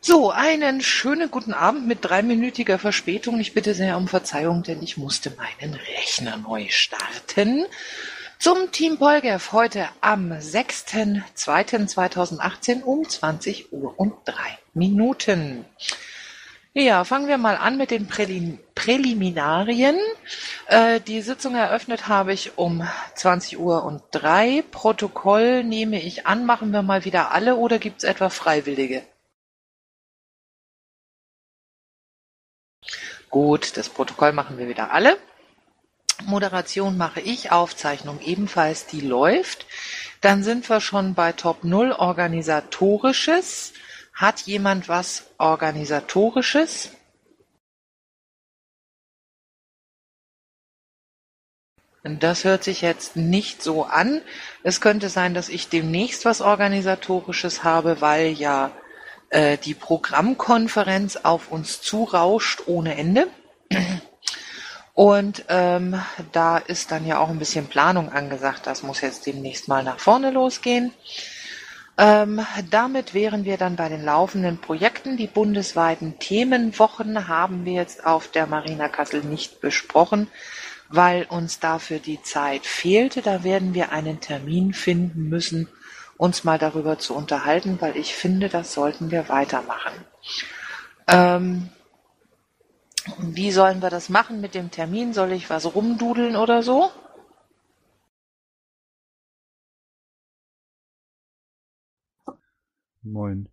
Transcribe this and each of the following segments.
So, einen schönen guten Abend mit dreiminütiger Verspätung. Ich bitte sehr um Verzeihung, denn ich musste meinen Rechner neu starten. Zum Team Polgef heute am 6.2.2018 um 20 Uhr und drei Minuten. Ja, fangen wir mal an mit den Prälim Präliminarien. Äh, die Sitzung eröffnet habe ich um 20 Uhr und drei. Protokoll nehme ich an. Machen wir mal wieder alle oder gibt es etwa Freiwillige? Gut, das Protokoll machen wir wieder alle. Moderation mache ich, Aufzeichnung ebenfalls, die läuft. Dann sind wir schon bei Top 0 Organisatorisches. Hat jemand was Organisatorisches? Das hört sich jetzt nicht so an. Es könnte sein, dass ich demnächst was Organisatorisches habe, weil ja die Programmkonferenz auf uns zurauscht ohne Ende. Und ähm, da ist dann ja auch ein bisschen Planung angesagt. Das muss jetzt demnächst mal nach vorne losgehen. Ähm, damit wären wir dann bei den laufenden Projekten. Die bundesweiten Themenwochen haben wir jetzt auf der Marina Kassel nicht besprochen, weil uns dafür die Zeit fehlte. Da werden wir einen Termin finden müssen, uns mal darüber zu unterhalten, weil ich finde, das sollten wir weitermachen. Ähm, wie sollen wir das machen mit dem Termin? Soll ich was rumdudeln oder so? Moin.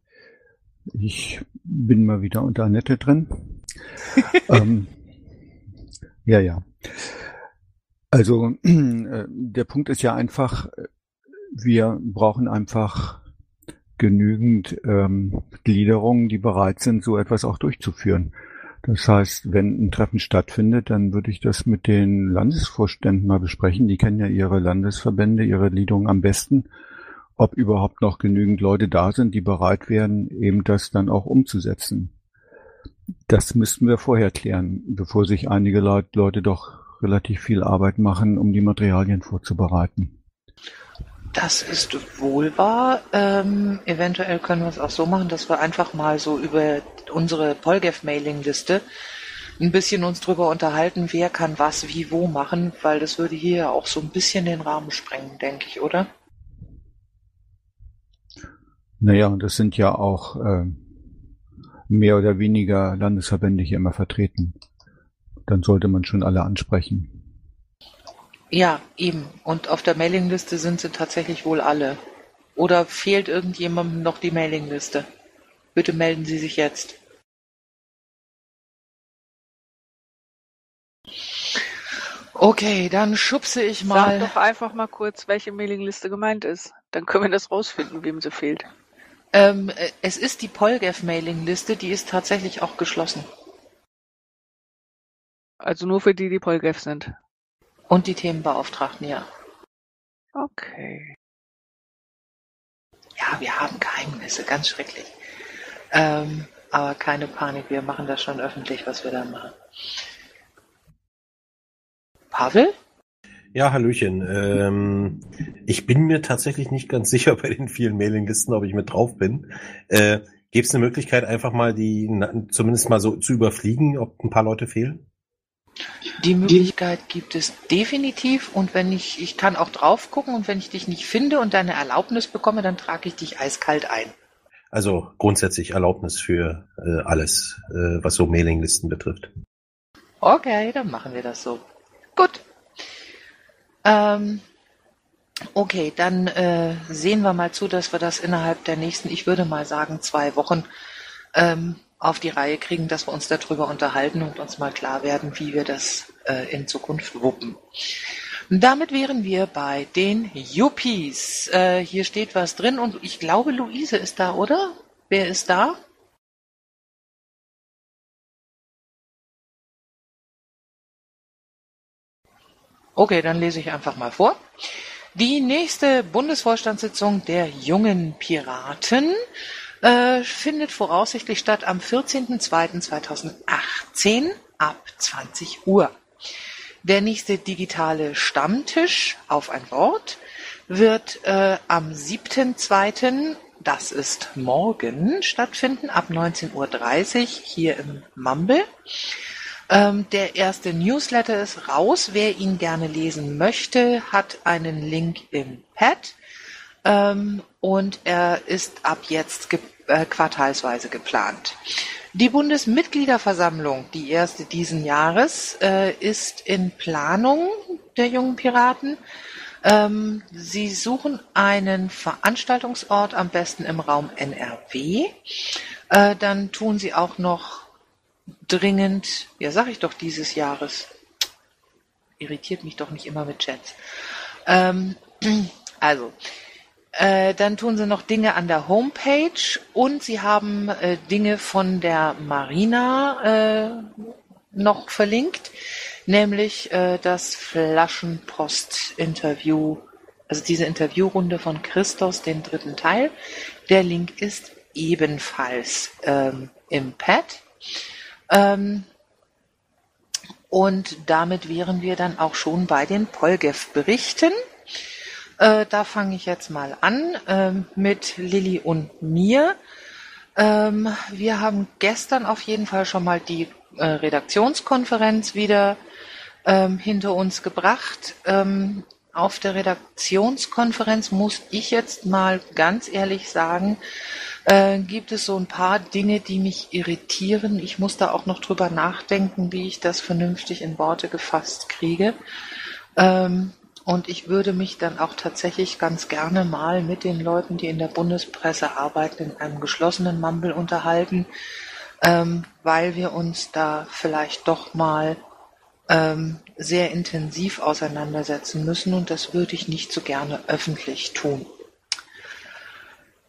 Ich bin mal wieder unter Annette drin. ähm, ja, ja. Also äh, der Punkt ist ja einfach, wir brauchen einfach genügend ähm, Gliederungen, die bereit sind, so etwas auch durchzuführen. Das heißt, wenn ein Treffen stattfindet, dann würde ich das mit den Landesvorständen mal besprechen. Die kennen ja ihre Landesverbände, ihre Gliederungen am besten, ob überhaupt noch genügend Leute da sind, die bereit wären, eben das dann auch umzusetzen. Das müssten wir vorher klären, bevor sich einige Leute doch relativ viel Arbeit machen, um die Materialien vorzubereiten. Das ist wohl wahr. Ähm, eventuell können wir es auch so machen, dass wir einfach mal so über unsere Polgef-Mailing-Liste ein bisschen uns drüber unterhalten, wer kann was wie wo machen, weil das würde hier ja auch so ein bisschen den Rahmen sprengen, denke ich, oder? Naja, und das sind ja auch äh, mehr oder weniger Landesverbände hier immer vertreten. Dann sollte man schon alle ansprechen. Ja, eben. Und auf der Mailingliste sind sie tatsächlich wohl alle. Oder fehlt irgendjemandem noch die Mailingliste? Bitte melden Sie sich jetzt. Okay, dann schubse ich mal. Sag doch einfach mal kurz, welche Mailingliste gemeint ist. Dann können wir das rausfinden, wem sie fehlt. Ähm, äh, es ist die Polgef-Mailingliste, die ist tatsächlich auch geschlossen. Also nur für die, die Polgef sind. Und die Themenbeauftragten, ja. Okay. Ja, wir haben Geheimnisse, ganz schrecklich. Ähm, aber keine Panik, wir machen das schon öffentlich, was wir da machen. Pavel? Ja, Hallöchen. Ähm, ich bin mir tatsächlich nicht ganz sicher bei den vielen Mailinglisten, ob ich mit drauf bin. Äh, Gibt es eine Möglichkeit, einfach mal die zumindest mal so zu überfliegen, ob ein paar Leute fehlen? Die Möglichkeit gibt es definitiv und wenn ich, ich kann auch drauf gucken und wenn ich dich nicht finde und deine Erlaubnis bekomme, dann trage ich dich eiskalt ein. Also grundsätzlich Erlaubnis für äh, alles, äh, was so Mailinglisten betrifft. Okay, dann machen wir das so. Gut. Ähm, okay, dann äh, sehen wir mal zu, dass wir das innerhalb der nächsten, ich würde mal sagen, zwei Wochen ähm, auf die Reihe kriegen, dass wir uns darüber unterhalten und uns mal klar werden, wie wir das äh, in Zukunft wuppen. Damit wären wir bei den Yuppies. Äh, hier steht was drin und ich glaube, Luise ist da, oder? Wer ist da? Okay, dann lese ich einfach mal vor. Die nächste Bundesvorstandssitzung der jungen Piraten äh, findet voraussichtlich statt am 14.02.2018 ab 20 Uhr. Der nächste digitale Stammtisch auf ein Wort wird äh, am 7.2. das ist morgen, stattfinden ab 19.30 Uhr hier im Mumble. Ähm, der erste Newsletter ist raus. Wer ihn gerne lesen möchte, hat einen Link im Pad. Ähm, und er ist ab jetzt quartalsweise geplant. Die Bundesmitgliederversammlung, die erste diesen Jahres, äh, ist in Planung der jungen Piraten. Ähm, sie suchen einen Veranstaltungsort, am besten im Raum NRW. Äh, dann tun sie auch noch dringend, ja sag ich doch dieses Jahres, irritiert mich doch nicht immer mit Chats. Ähm, also, äh, dann tun sie noch Dinge an der Homepage und sie haben äh, Dinge von der Marina äh, noch verlinkt nämlich äh, das Flaschenpost-Interview, also diese Interviewrunde von Christos, den dritten Teil. Der Link ist ebenfalls ähm, im Pad. Ähm, und damit wären wir dann auch schon bei den Polgev-Berichten. Äh, da fange ich jetzt mal an äh, mit Lilly und mir. Ähm, wir haben gestern auf jeden Fall schon mal die äh, Redaktionskonferenz wieder ähm, hinter uns gebracht. Ähm, auf der Redaktionskonferenz muss ich jetzt mal ganz ehrlich sagen, äh, gibt es so ein paar Dinge, die mich irritieren. Ich muss da auch noch drüber nachdenken, wie ich das vernünftig in Worte gefasst kriege. Ähm, und ich würde mich dann auch tatsächlich ganz gerne mal mit den Leuten, die in der Bundespresse arbeiten, in einem geschlossenen Mumble unterhalten, ähm, weil wir uns da vielleicht doch mal ähm, sehr intensiv auseinandersetzen müssen und das würde ich nicht so gerne öffentlich tun.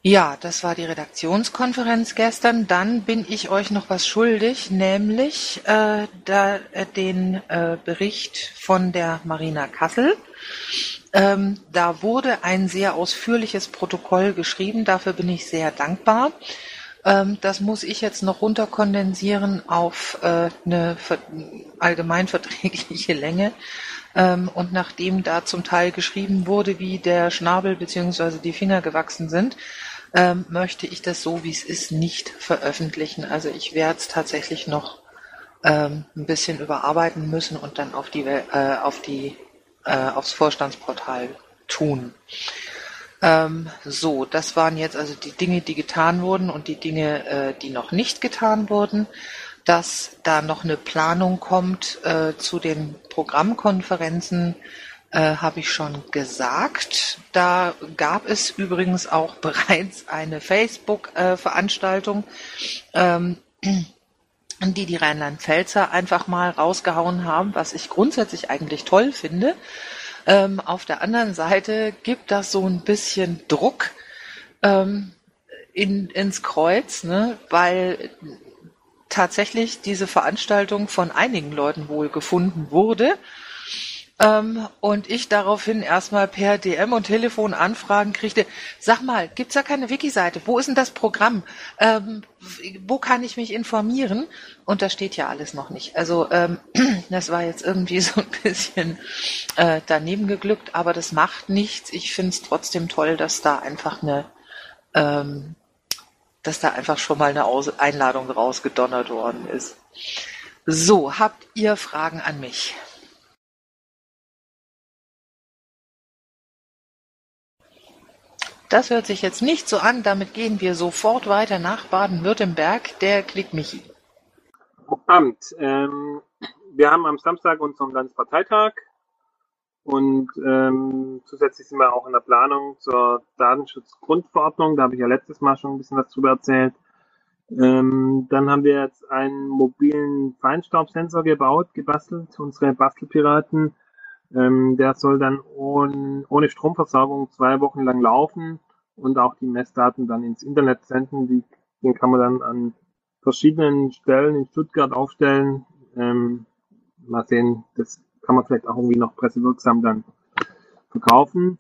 Ja, das war die Redaktionskonferenz gestern. Dann bin ich euch noch was schuldig, nämlich äh, da, äh, den äh, Bericht von der Marina Kassel. Ähm, da wurde ein sehr ausführliches Protokoll geschrieben. Dafür bin ich sehr dankbar. Ähm, das muss ich jetzt noch runterkondensieren auf äh, eine allgemeinverträgliche Länge. Ähm, und nachdem da zum Teil geschrieben wurde, wie der Schnabel bzw. die Finger gewachsen sind, ähm, möchte ich das so, wie es ist, nicht veröffentlichen. Also ich werde es tatsächlich noch ähm, ein bisschen überarbeiten müssen und dann auf die, äh, auf die, äh, aufs Vorstandsportal tun. Ähm, so, das waren jetzt also die Dinge, die getan wurden und die Dinge, äh, die noch nicht getan wurden. Dass da noch eine Planung kommt äh, zu den Programmkonferenzen, habe ich schon gesagt. Da gab es übrigens auch bereits eine Facebook-Veranstaltung, ähm, die die Rheinland-Pfälzer einfach mal rausgehauen haben, was ich grundsätzlich eigentlich toll finde. Ähm, auf der anderen Seite gibt das so ein bisschen Druck ähm, in, ins Kreuz, ne? weil tatsächlich diese Veranstaltung von einigen Leuten wohl gefunden wurde ähm, und ich daraufhin erstmal per DM und Telefon Anfragen kriegte, sag mal, gibt's da keine Wiki-Seite? Wo ist denn das Programm? Ähm, wo kann ich mich informieren? Und da steht ja alles noch nicht. Also ähm, das war jetzt irgendwie so ein bisschen äh, daneben geglückt, aber das macht nichts. Ich finde es trotzdem toll, dass da einfach eine ähm, dass da einfach schon mal eine Aus Einladung rausgedonnert worden ist. So, habt ihr Fragen an mich? Das hört sich jetzt nicht so an, damit gehen wir sofort weiter nach Baden-Württemberg. Der Klickmichi. Abend. Ähm, wir haben am Samstag unseren Landesparteitag und ähm, zusätzlich sind wir auch in der Planung zur Datenschutzgrundverordnung. Da habe ich ja letztes Mal schon ein bisschen was drüber erzählt. Ähm, dann haben wir jetzt einen mobilen Feinstaubsensor gebaut, gebastelt, unsere Bastelpiraten. Ähm, der soll dann ohne, ohne Stromversorgung zwei Wochen lang laufen und auch die Messdaten dann ins Internet senden. Die, den kann man dann an verschiedenen Stellen in Stuttgart aufstellen. Ähm, mal sehen, das kann man vielleicht auch irgendwie noch pressewirksam dann verkaufen.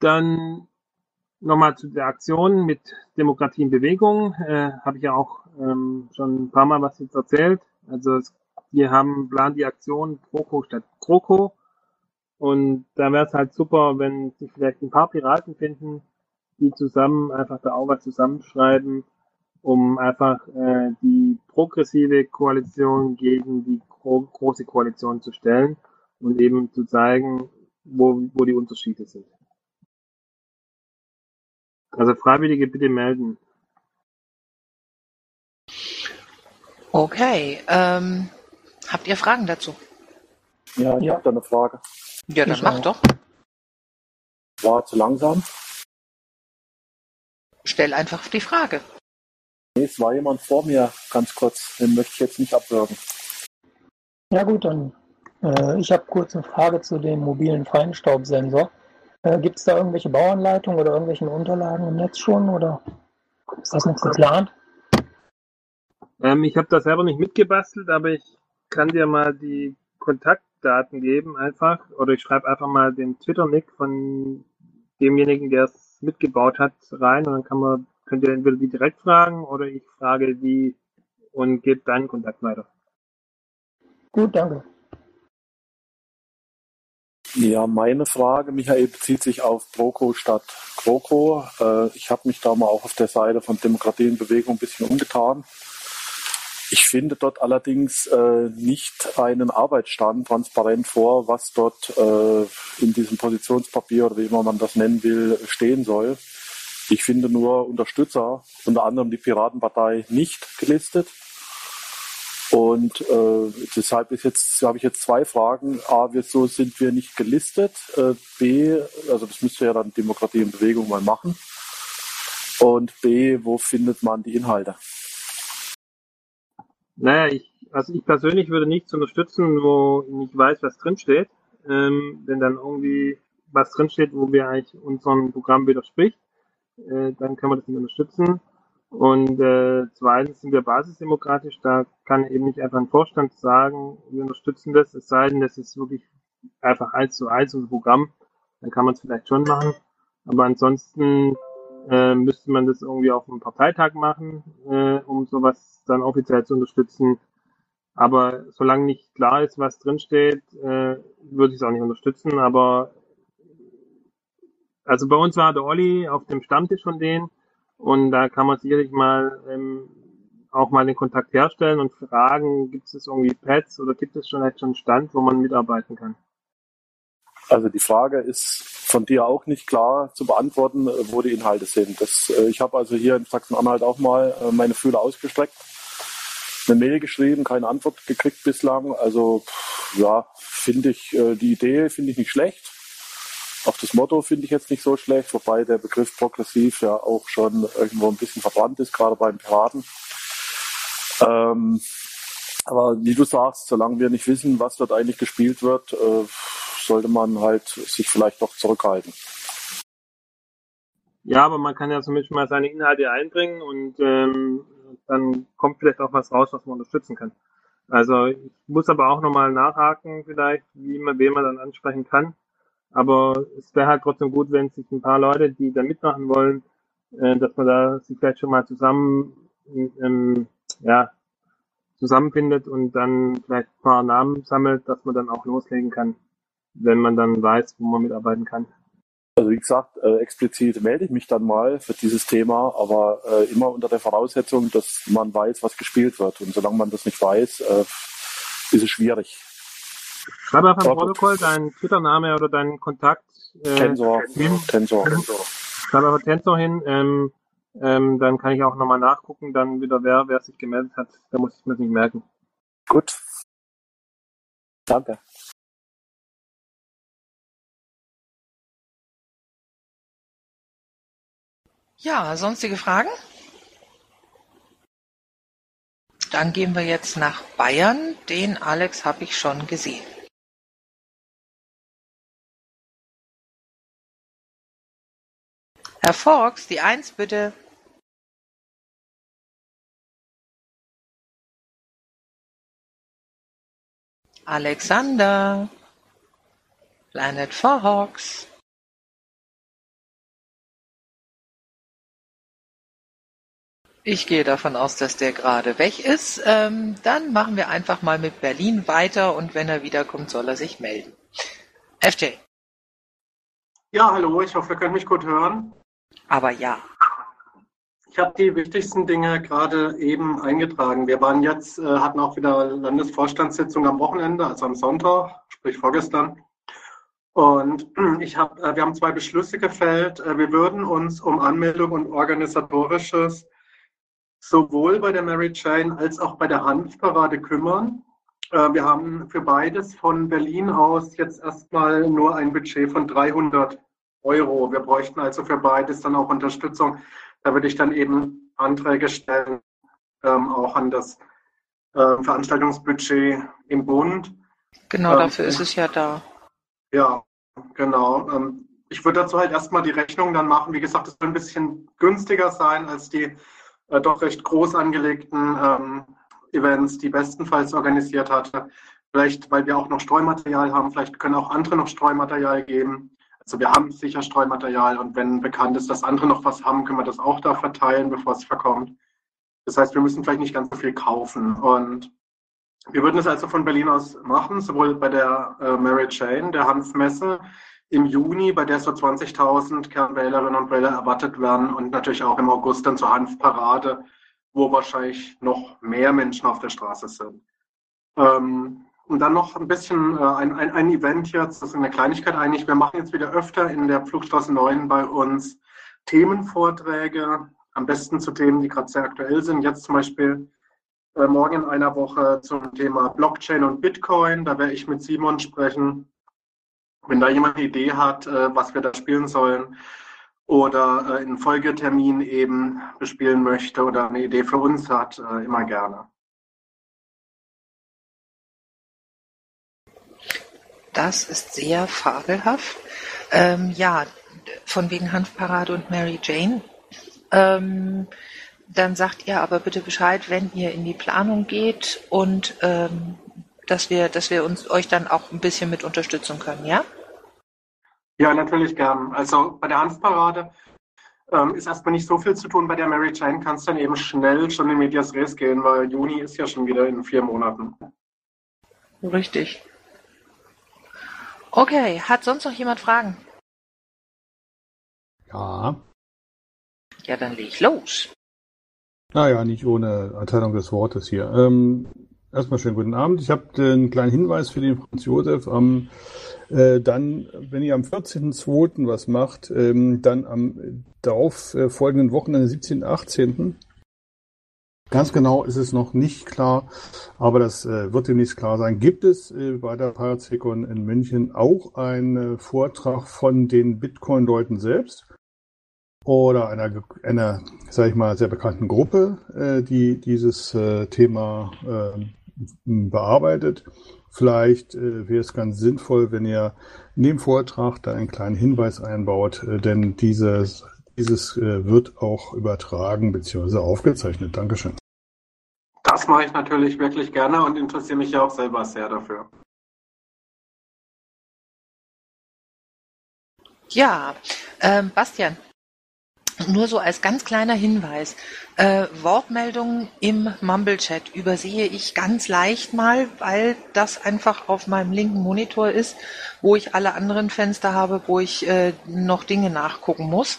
Dann nochmal zu der Aktion mit Demokratie in Bewegung. Äh, Habe ich ja auch ähm, schon ein paar Mal was jetzt erzählt. Also es, wir haben plan die Aktion Proko statt Kroko. Und da wäre es halt super, wenn sich vielleicht ein paar Piraten finden, die zusammen einfach da auch was zusammenschreiben, um einfach äh, die progressive Koalition gegen die gro große Koalition zu stellen und eben zu zeigen, wo, wo die Unterschiede sind. Also Freiwillige bitte melden. Okay, ähm, habt ihr Fragen dazu? Ja, ich habe da eine Frage. Ja, dann Ich mach auch. doch. War zu langsam? Stell einfach die Frage. Nee, es war jemand vor mir, ganz kurz. Den möchte ich jetzt nicht abwürgen. Ja gut, dann äh, ich habe kurz eine Frage zu dem mobilen Feinstaubsensor. Äh, Gibt es da irgendwelche Bauanleitungen oder irgendwelche Unterlagen im Netz schon oder ist das noch geplant? Ähm, ich habe das selber nicht mitgebastelt, aber ich kann dir mal die Kontaktdaten geben einfach oder ich schreibe einfach mal den Twitter-Nick von demjenigen, der es mitgebaut hat, rein und dann kann man könnt ihr entweder die direkt fragen oder ich frage die und gebe deinen Kontakt weiter. Gut, danke. Ja, meine Frage, Michael, bezieht sich auf Proko statt Kroko. Äh, ich habe mich da mal auch auf der Seite von Demokratie in Bewegung ein bisschen umgetan. Ich finde dort allerdings äh, nicht einen Arbeitsstand transparent vor, was dort äh, in diesem Positionspapier oder wie immer man das nennen will, stehen soll. Ich finde nur Unterstützer, unter anderem die Piratenpartei, nicht gelistet. Und äh, deshalb ist jetzt, habe ich jetzt zwei Fragen. A, wieso sind wir nicht gelistet? Äh, B, also das müsste ja dann Demokratie in Bewegung mal machen. Und B, wo findet man die Inhalte? Naja, ich, also ich persönlich würde nichts unterstützen, wo ich nicht weiß, was drinsteht. Ähm, wenn dann irgendwie was drinsteht, wo wir eigentlich unserem Programm widerspricht, äh, dann können wir das nicht unterstützen. Und äh, zweitens sind wir basisdemokratisch, da kann eben nicht einfach ein Vorstand sagen, wir unterstützen das, es sei denn, das ist wirklich einfach eins zu eins unser Programm, dann kann man es vielleicht schon machen. Aber ansonsten äh, müsste man das irgendwie auf einem Parteitag machen, äh, um sowas dann offiziell zu unterstützen. Aber solange nicht klar ist, was drinsteht, äh, würde ich es auch nicht unterstützen. Aber also bei uns war der Olli auf dem Stammtisch von denen und da kann man sicherlich mal ähm, auch mal den Kontakt herstellen und fragen, gibt es irgendwie Pads oder gibt es schon schon einen Stand, wo man mitarbeiten kann? Also die Frage ist von dir auch nicht klar zu beantworten, äh, wo die Inhalte sind. Das, äh, ich habe also hier in Sachsen-Anhalt auch mal äh, meine Fühler ausgestreckt, eine Mail geschrieben, keine Antwort gekriegt bislang. Also ja, finde ich die Idee finde ich nicht schlecht. Auch das Motto finde ich jetzt nicht so schlecht, wobei der Begriff progressiv ja auch schon irgendwo ein bisschen verbrannt ist, gerade beim Piraten. Ähm, aber wie du sagst, solange wir nicht wissen, was dort eigentlich gespielt wird, äh, sollte man halt sich vielleicht doch zurückhalten. Ja, aber man kann ja zumindest mal seine Inhalte einbringen und ähm, dann kommt vielleicht auch was raus, was man unterstützen kann. Also ich muss aber auch nochmal nachhaken vielleicht, wie man, wen man dann ansprechen kann. Aber es wäre halt trotzdem gut, wenn sich ein paar Leute, die da mitmachen wollen, äh, dass man da sich vielleicht schon mal zusammen ähm, ja, zusammenfindet und dann vielleicht ein paar Namen sammelt, dass man dann auch loslegen kann, wenn man dann weiß, wo man mitarbeiten kann. Also wie gesagt, äh, explizit melde ich mich dann mal für dieses Thema, aber äh, immer unter der Voraussetzung, dass man weiß, was gespielt wird. Und solange man das nicht weiß, äh, ist es schwierig. Schreib einfach im. Protokoll deinen Twitter-Name oder deinen Kontakt. Äh, Tensor, hin. Tensor. Schreib einfach Tensor hin. Ähm, ähm, dann kann ich auch nochmal nachgucken, dann wieder wer, wer sich gemeldet hat. Da muss ich mir das nicht merken. Gut. Danke. Ja, sonstige Fragen? Dann gehen wir jetzt nach Bayern. Den Alex habe ich schon gesehen. Herr Fox, die Eins bitte. Alexander. Planet Fox. Ich gehe davon aus, dass der gerade weg ist. Ähm, dann machen wir einfach mal mit Berlin weiter und wenn er wiederkommt, soll er sich melden. FJ. Ja, hallo, ich hoffe, ihr könnt mich gut hören. Aber ja. Ich habe die wichtigsten Dinge gerade eben eingetragen. Wir waren jetzt, äh, hatten auch wieder Landesvorstandssitzung am Wochenende, also am Sonntag, sprich vorgestern. Und ich hab, äh, wir haben zwei Beschlüsse gefällt. Äh, wir würden uns um Anmeldung und organisatorisches sowohl bei der Mary Jane als auch bei der Hanfparade kümmern. Äh, wir haben für beides von Berlin aus jetzt erstmal nur ein Budget von 300 Euro. Wir bräuchten also für beides dann auch Unterstützung. Da würde ich dann eben Anträge stellen, ähm, auch an das äh, Veranstaltungsbudget im Bund. Genau, ähm, dafür ist es ja da. Ja, genau. Ähm, ich würde dazu halt erstmal die Rechnung dann machen. Wie gesagt, es wird ein bisschen günstiger sein als die äh, doch recht groß angelegten ähm, Events, die bestenfalls organisiert hatte. Vielleicht, weil wir auch noch Streumaterial haben, vielleicht können auch andere noch Streumaterial geben. Also wir haben sicher Streumaterial und wenn bekannt ist, dass andere noch was haben, können wir das auch da verteilen, bevor es verkommt. Das heißt, wir müssen vielleicht nicht ganz so viel kaufen. Und wir würden es also von Berlin aus machen, sowohl bei der äh, Mary Jane, der Hanfmesse, im Juni, bei der so 20.000 Kernwählerinnen und Wähler erwartet werden und natürlich auch im August dann zur Hanfparade, wo wahrscheinlich noch mehr Menschen auf der Straße sind. Ähm, und dann noch ein bisschen äh, ein, ein, ein Event jetzt, das ist eine Kleinigkeit eigentlich. Wir machen jetzt wieder öfter in der Flugstraße 9 bei uns Themenvorträge, am besten zu Themen, die gerade sehr aktuell sind. Jetzt zum Beispiel äh, morgen in einer Woche zum Thema Blockchain und Bitcoin. Da werde ich mit Simon sprechen. Wenn da jemand eine Idee hat, äh, was wir da spielen sollen oder äh, einen Folgetermin eben bespielen möchte oder eine Idee für uns hat, äh, immer gerne. Das ist sehr fabelhaft. Ähm, ja, von wegen Hanfparade und Mary Jane. Ähm, dann sagt ihr aber bitte Bescheid, wenn ihr in die Planung geht und ähm, dass wir, dass wir uns euch dann auch ein bisschen mit unterstützen können, ja? Ja, natürlich gern. Also bei der Hanfparade ähm, ist erstmal nicht so viel zu tun. Bei der Mary Jane kann es dann eben schnell schon in Medias Res gehen, weil Juni ist ja schon wieder in vier Monaten. Richtig. Okay, hat sonst noch jemand Fragen? Ja. Ja, dann leg ich los. Naja, nicht ohne Erteilung des Wortes hier. Ähm, erstmal schönen guten Abend. Ich habe einen kleinen Hinweis für den Franz Josef. Am, äh, dann, wenn ihr am 14.02. was macht, ähm, dann am darauf äh, folgenden Wochenende, 17. 18. Ganz genau ist es noch nicht klar, aber das äh, wird demnächst klar sein. Gibt es äh, bei der Parazikon in München auch einen Vortrag von den Bitcoin-Leuten selbst? oder einer, einer sage ich mal, sehr bekannten Gruppe, äh, die dieses äh, Thema äh, bearbeitet. Vielleicht äh, wäre es ganz sinnvoll, wenn ihr in dem Vortrag da einen kleinen Hinweis einbaut, äh, denn dieses, dieses äh, wird auch übertragen bzw. aufgezeichnet. Dankeschön. Das mache ich natürlich wirklich gerne und interessiere mich ja auch selber sehr dafür. Ja, ähm, Bastian, nur so als ganz kleiner Hinweis. Äh, Wortmeldungen im Mumble-Chat übersehe ich ganz leicht mal, weil das einfach auf meinem linken Monitor ist, wo ich alle anderen Fenster habe, wo ich äh, noch Dinge nachgucken muss.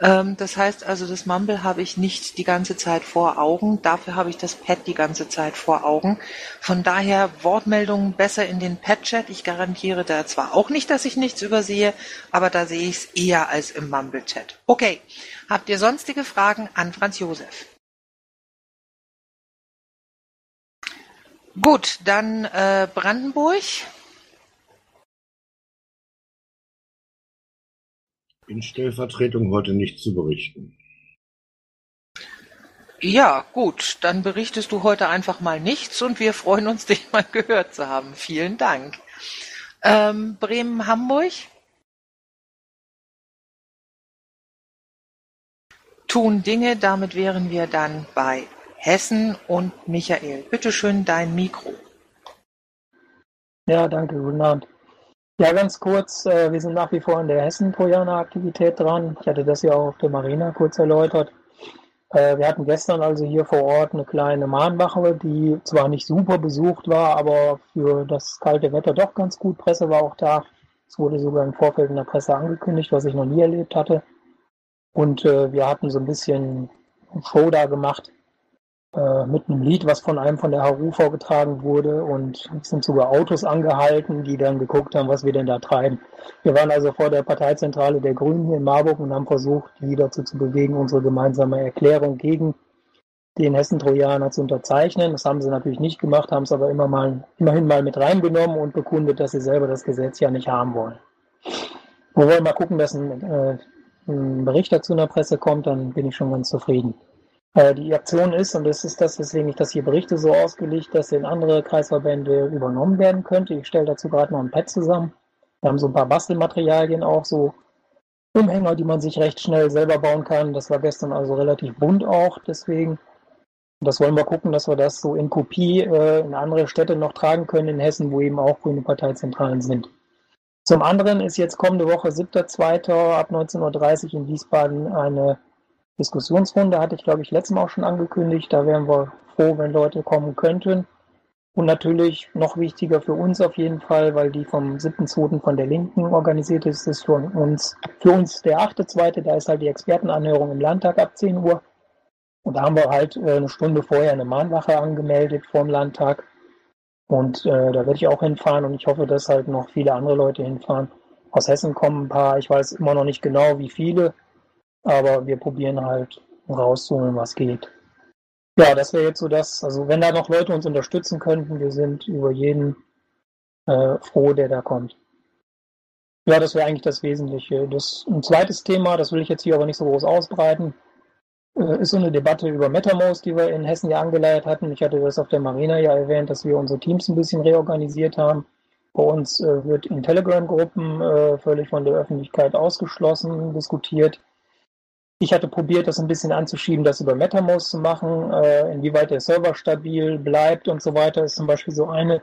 Ähm, das heißt also, das Mumble habe ich nicht die ganze Zeit vor Augen. Dafür habe ich das Pad die ganze Zeit vor Augen. Von daher Wortmeldungen besser in den Pad-Chat. Ich garantiere da zwar auch nicht, dass ich nichts übersehe, aber da sehe ich es eher als im Mumble-Chat. Okay. Habt ihr sonstige Fragen an Franz Josef? Gut, dann äh, Brandenburg. In Stellvertretung heute nicht zu berichten. Ja, gut, dann berichtest du heute einfach mal nichts und wir freuen uns, dich mal gehört zu haben. Vielen Dank. Ähm, Bremen-Hamburg? Tun Dinge, damit wären wir dann bei Hessen und Michael. Bitte schön dein Mikro. Ja, danke, guten Abend. Ja, ganz kurz, äh, wir sind nach wie vor in der Hessen-Projana-Aktivität dran. Ich hatte das ja auch auf der Marina kurz erläutert. Äh, wir hatten gestern also hier vor Ort eine kleine Mahnwache, die zwar nicht super besucht war, aber für das kalte Wetter doch ganz gut. Presse war auch da. Es wurde sogar im Vorfeld in der Presse angekündigt, was ich noch nie erlebt hatte. Und äh, wir hatten so ein bisschen Show da gemacht äh, mit einem Lied, was von einem von der HRU vorgetragen wurde. Und es sind sogar Autos angehalten, die dann geguckt haben, was wir denn da treiben. Wir waren also vor der Parteizentrale der Grünen hier in Marburg und haben versucht, die dazu zu bewegen, unsere gemeinsame Erklärung gegen den Hessen-Trojaner zu unterzeichnen. Das haben sie natürlich nicht gemacht, haben es aber immer mal, immerhin mal mit reingenommen und bekundet, dass sie selber das Gesetz ja nicht haben wollen. Wir wollen mal gucken, dass ein, äh, ein Bericht dazu in der Presse kommt, dann bin ich schon ganz zufrieden. Äh, die Aktion ist, und das ist das, weswegen ich das hier berichte, so ausgelegt, dass in andere Kreisverbände übernommen werden könnte. Ich stelle dazu gerade noch ein Pad zusammen. Wir haben so ein paar Bastelmaterialien auch, so Umhänger, die man sich recht schnell selber bauen kann. Das war gestern also relativ bunt auch, deswegen. Das wollen wir gucken, dass wir das so in Kopie äh, in andere Städte noch tragen können in Hessen, wo eben auch grüne Parteizentralen sind. Zum anderen ist jetzt kommende Woche 7.2. ab 19.30 Uhr in Wiesbaden eine Diskussionsrunde, hatte ich glaube ich letztes Mal auch schon angekündigt. Da wären wir froh, wenn Leute kommen könnten. Und natürlich noch wichtiger für uns auf jeden Fall, weil die vom 7.2. von der Linken organisiert ist, ist für uns, für uns der 8.2. Da ist halt die Expertenanhörung im Landtag ab 10 Uhr. Und da haben wir halt äh, eine Stunde vorher eine Mahnwache angemeldet vor dem Landtag. Und äh, da werde ich auch hinfahren und ich hoffe, dass halt noch viele andere Leute hinfahren. Aus Hessen kommen ein paar, ich weiß immer noch nicht genau, wie viele, aber wir probieren halt rauszuholen, was geht. Ja, das wäre jetzt so das, also wenn da noch Leute uns unterstützen könnten, wir sind über jeden äh, froh, der da kommt. Ja, das wäre eigentlich das Wesentliche. Das, ein zweites Thema, das will ich jetzt hier aber nicht so groß ausbreiten, äh, ist so eine Debatte über MetaMost, die wir in Hessen ja angeleiert hatten. Ich hatte das auf der Marina ja erwähnt, dass wir unsere Teams ein bisschen reorganisiert haben. Bei uns äh, wird in Telegram-Gruppen äh, völlig von der Öffentlichkeit ausgeschlossen diskutiert. Ich hatte probiert, das ein bisschen anzuschieben, das über MetaMost zu machen. Äh, inwieweit der Server stabil bleibt und so weiter, ist zum Beispiel so eine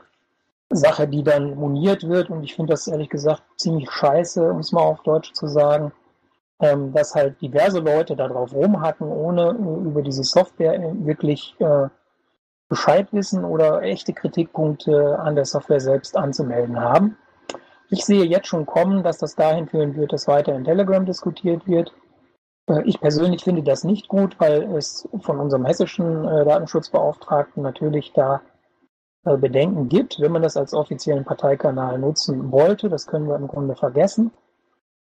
Sache, die dann moniert wird. Und ich finde das ehrlich gesagt ziemlich scheiße, um es mal auf Deutsch zu sagen ähm, dass halt diverse Leute darauf rumhacken, ohne über diese Software wirklich äh, Bescheid wissen oder echte Kritikpunkte an der Software selbst anzumelden haben. Ich sehe jetzt schon kommen, dass das dahin führen wird, dass weiter in Telegram diskutiert wird. Äh, ich persönlich finde das nicht gut, weil es von unserem hessischen äh, Datenschutzbeauftragten natürlich da äh, Bedenken gibt, wenn man das als offiziellen Parteikanal nutzen wollte. Das können wir im Grunde vergessen.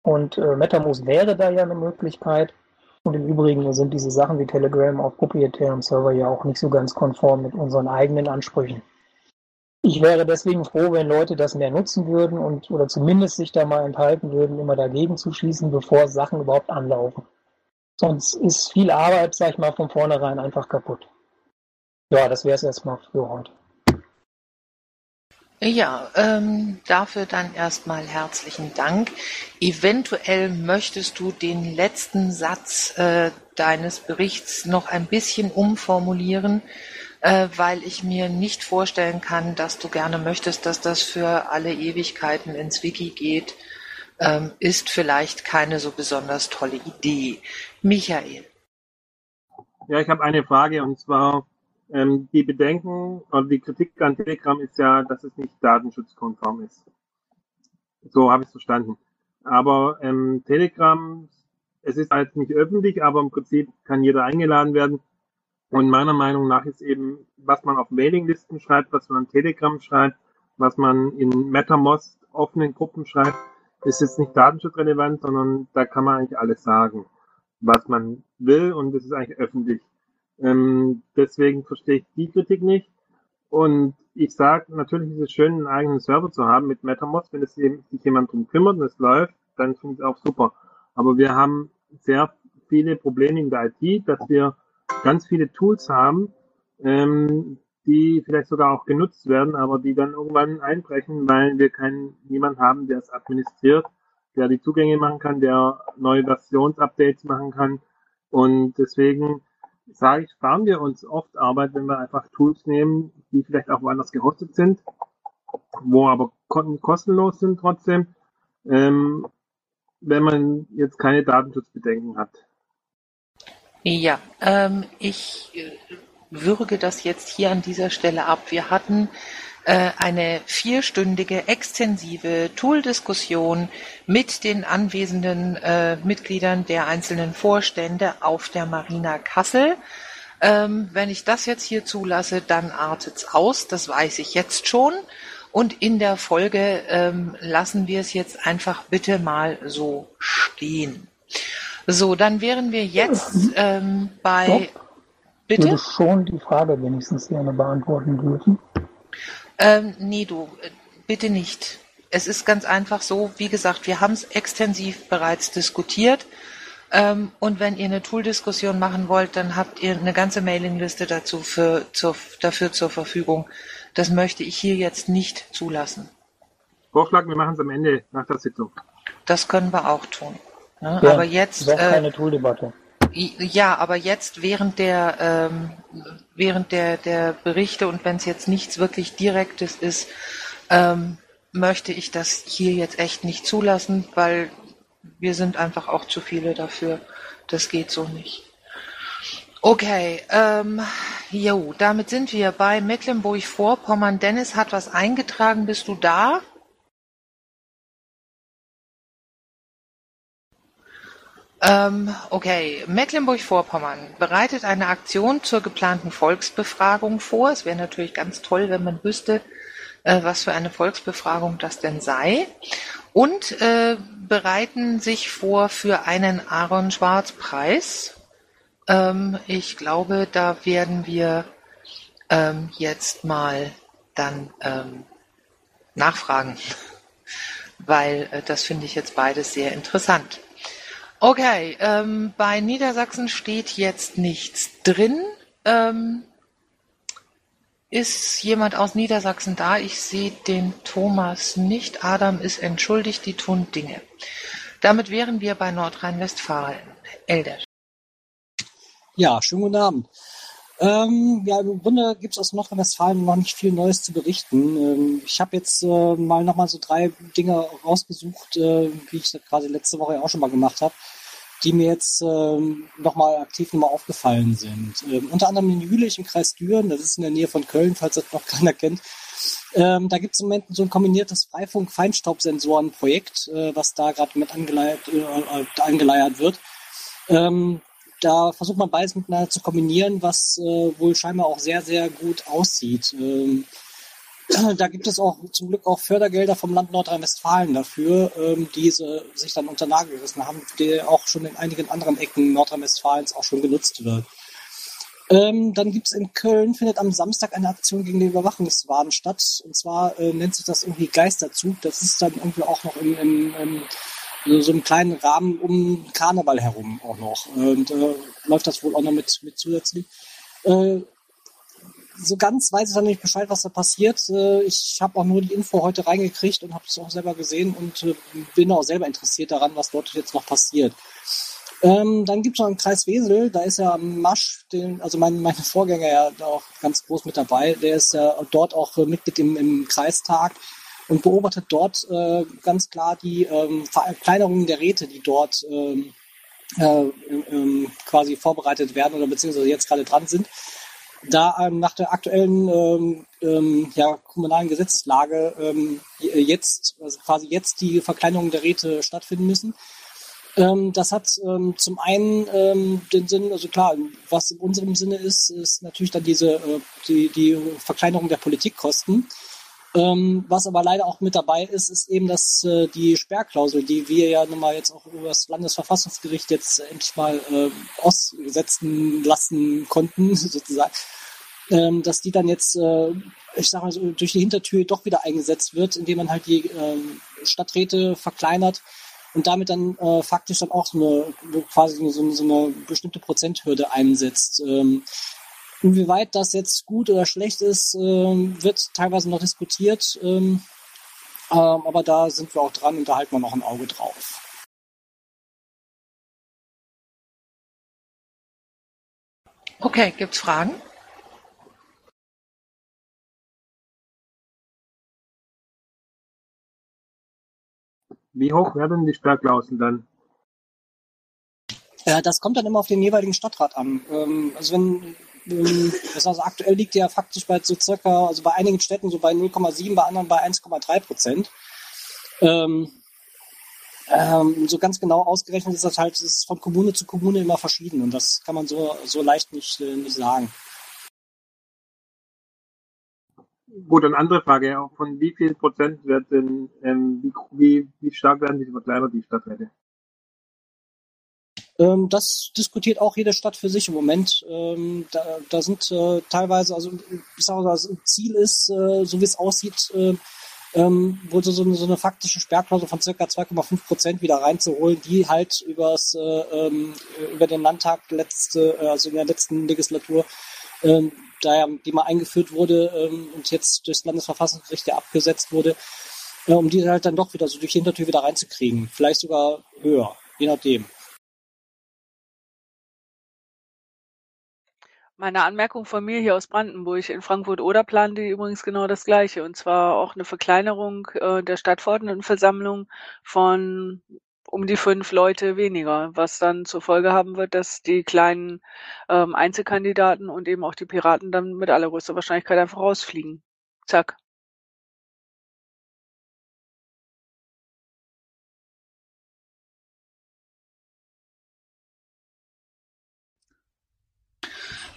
Und äh, wäre da ja eine Möglichkeit. Und im Übrigen sind diese Sachen wie Telegram auf proprietären Server ja auch nicht so ganz konform mit unseren eigenen Ansprüchen. Ich wäre deswegen froh, wenn Leute das mehr nutzen würden und oder zumindest sich da mal enthalten würden, immer dagegen zu schießen, bevor Sachen überhaupt anlaufen. Sonst ist viel Arbeit, sag ich mal, von vornherein einfach kaputt. Ja, das wäre es erstmal für heute. Ja, ähm, dafür dann erstmal herzlichen Dank. Eventuell möchtest du den letzten Satz äh, deines Berichts noch ein bisschen umformulieren, äh, weil ich mir nicht vorstellen kann, dass du gerne möchtest, dass das für alle Ewigkeiten ins Wiki geht, ähm, ist vielleicht keine so besonders tolle Idee. Michael. Ja, ich habe eine Frage und zwar ähm, die Bedenken oder die Kritik an Telegram ist ja, dass es nicht datenschutzkonform ist. So habe ich es verstanden. Aber ähm, Telegram, es ist halt nicht öffentlich, aber im Prinzip kann jeder eingeladen werden. Und meiner Meinung nach ist eben, was man auf Mailinglisten schreibt, was man an Telegram schreibt, was man in MetaMost offenen Gruppen schreibt, ist jetzt nicht datenschutzrelevant, sondern da kann man eigentlich alles sagen, was man will und es ist eigentlich öffentlich. Ähm, deswegen verstehe ich die Kritik nicht. Und ich sage, natürlich ist es schön, einen eigenen Server zu haben mit MetaMost. Wenn es sich jemand drum kümmert und es läuft, dann finde ich es auch super. Aber wir haben sehr viele Probleme in der IT, dass wir ganz viele Tools haben, ähm, die vielleicht sogar auch genutzt werden, aber die dann irgendwann einbrechen, weil wir keinen niemand haben, der es administriert, der die Zugänge machen kann, der neue Versionsupdates machen kann. Und deswegen sage ich, sparen wir uns oft Arbeit, wenn wir einfach Tools nehmen, die vielleicht auch woanders gehostet sind, wo aber kostenlos sind trotzdem, ähm, wenn man jetzt keine Datenschutzbedenken hat. Ja, ähm, ich würge das jetzt hier an dieser Stelle ab. Wir hatten äh, eine vierstündige extensive Tool-Diskussion mit den anwesenden äh, Mitgliedern der einzelnen Vorstände auf der Marina Kassel. Ähm, wenn ich das jetzt hier zulasse, dann artet's aus. Das weiß ich jetzt schon. Und in der Folge ähm, lassen wir es jetzt einfach bitte mal so stehen. So, dann wären wir jetzt ähm, bei. Stopp. Ich Bitte? würde schon die Frage wenigstens gerne beantworten dürfen. Ähm, nee, du, äh, bitte nicht. Es ist ganz einfach so, wie gesagt, wir haben es extensiv bereits diskutiert. Ähm, und wenn ihr eine Tool-Diskussion machen wollt, dann habt ihr eine ganze Mailingliste dazu für, zur, dafür zur Verfügung. Das möchte ich hier jetzt nicht zulassen. Vorschlag, wir machen es am Ende nach der Sitzung. Das können wir auch tun. Ne? Ja, aber jetzt, Doch äh, keine Tool-Debatte. Ja, aber jetzt während der ähm, während der der Berichte und wenn es jetzt nichts wirklich Direktes ist, ähm, möchte ich das hier jetzt echt nicht zulassen, weil wir sind einfach auch zu viele dafür. Das geht so nicht. Okay, ähm, jo, damit sind wir bei Mecklenburg-Vorpommern. Dennis hat was eingetragen. Bist du da? Ähm, okay, Mecklenburg-Vorpommern bereitet eine Aktion zur geplanten Volksbefragung vor. Es wäre natürlich ganz toll, wenn man wüsste, äh, was für eine Volksbefragung das denn sei. Und äh, bereiten sich vor für einen Aaron Schwarz-Preis. Ähm, ich glaube, da werden wir ähm, jetzt mal dann ähm, nachfragen, weil äh, das finde ich jetzt beides sehr interessant. Okay, ähm, bei Niedersachsen steht jetzt nichts drin. Ähm, ist jemand aus Niedersachsen da? Ich sehe den Thomas nicht. Adam ist entschuldigt, die tun Dinge. Damit wären wir bei Nordrhein-Westfalen. Elder. Ja, schönen guten Abend. Ähm, ja, im Grunde gibt es aus Nordrhein-Westfalen noch nicht viel Neues zu berichten. Ähm, ich habe jetzt äh, mal nochmal so drei Dinge rausgesucht, äh, wie ich das gerade letzte Woche auch schon mal gemacht habe, die mir jetzt ähm, nochmal aktiv nochmal aufgefallen sind. Ähm, unter anderem in Jülich im Kreis Düren, das ist in der Nähe von Köln, falls das noch keiner kennt. Ähm, da gibt es im Moment so ein kombiniertes Freifunk-Feinstaubsensoren-Projekt, äh, was da gerade mit angeleiert, äh, äh, angeleiert wird. Ähm, da versucht man beides miteinander zu kombinieren, was äh, wohl scheinbar auch sehr, sehr gut aussieht. Ähm, da gibt es auch zum Glück auch Fördergelder vom Land Nordrhein-Westfalen dafür, ähm, die sie sich dann unter Nagel gerissen haben, die auch schon in einigen anderen Ecken Nordrhein-Westfalens auch schon genutzt wird. Ähm, dann gibt es in Köln, findet am Samstag eine Aktion gegen den Überwachungswahn statt. Und zwar äh, nennt sich das irgendwie Geisterzug. Das ist dann irgendwie auch noch im, im, im so so einem kleinen Rahmen um Karneval herum auch noch. Und äh, läuft das wohl auch noch mit, mit zusätzlich. Äh, so ganz weiß ich dann nicht Bescheid, was da passiert. Äh, ich habe auch nur die Info heute reingekriegt und habe es auch selber gesehen und äh, bin auch selber interessiert daran, was dort jetzt noch passiert. Ähm, dann gibt es noch einen Kreis Wesel, da ist ja Masch, den, also mein, meine Vorgänger ja auch ganz groß mit dabei, der ist ja dort auch äh, Mitglied im, im Kreistag und beobachtet dort äh, ganz klar die ähm, Verkleinerungen der Räte, die dort ähm, äh, quasi vorbereitet werden oder beziehungsweise jetzt gerade dran sind. Da ähm, nach der aktuellen ähm, ähm, ja, kommunalen Gesetzeslage ähm, jetzt, also quasi jetzt die Verkleinerungen der Räte stattfinden müssen. Ähm, das hat ähm, zum einen ähm, den Sinn, also klar, was in unserem Sinne ist, ist natürlich dann diese äh, die, die Verkleinerung der Politikkosten. Ähm, was aber leider auch mit dabei ist, ist eben, dass äh, die Sperrklausel, die wir ja nun mal jetzt auch über das Landesverfassungsgericht jetzt endlich mal äh, aussetzen lassen konnten, sozusagen, ähm, dass die dann jetzt, äh, ich sag mal so, durch die Hintertür doch wieder eingesetzt wird, indem man halt die ähm, Stadträte verkleinert und damit dann äh, faktisch dann auch so eine quasi so, so eine bestimmte Prozenthürde einsetzt. Ähm, Inwieweit das jetzt gut oder schlecht ist, ähm, wird teilweise noch diskutiert. Ähm, ähm, aber da sind wir auch dran und da halten wir noch ein Auge drauf. Okay, gibt's Fragen? Wie hoch werden die Sperrklauseln dann? Äh, das kommt dann immer auf den jeweiligen Stadtrat an. Ähm, also wenn also aktuell liegt ja faktisch bei so circa, also bei einigen Städten so bei 0,7, bei anderen bei 1,3 Prozent. Ähm, ähm, so ganz genau ausgerechnet ist das halt, das ist von Kommune zu Kommune immer verschieden und das kann man so, so leicht nicht, äh, nicht sagen. Gut, eine andere Frage, ja, von wie viel Prozent wird denn, ähm, wie, wie, stark werden diese verkleinert, die Stadträte? Ähm, das diskutiert auch jede Stadt für sich im Moment. Ähm, da, da sind äh, teilweise, also ich sage mal, das Ziel ist, äh, so wie es aussieht, äh, ähm, wohl so, so, eine, faktische Sperrklausel von circa 2,5 Prozent wieder reinzuholen, die halt übers, äh, ähm, über den Landtag letzte, äh, also in der letzten Legislatur, ähm, da ja, die mal eingeführt wurde ähm, und jetzt durchs Landesverfassungsgericht ja abgesetzt wurde, äh, um die halt dann doch wieder so durch die Hintertür wieder reinzukriegen. Vielleicht sogar höher, je nachdem. Meine Anmerkung von mir hier aus Brandenburg. In Frankfurt-Oder planen die übrigens genau das Gleiche. Und zwar auch eine Verkleinerung äh, der Stadtverordnetenversammlung von um die fünf Leute weniger, was dann zur Folge haben wird, dass die kleinen ähm, Einzelkandidaten und eben auch die Piraten dann mit allergrößter Wahrscheinlichkeit einfach rausfliegen. Zack.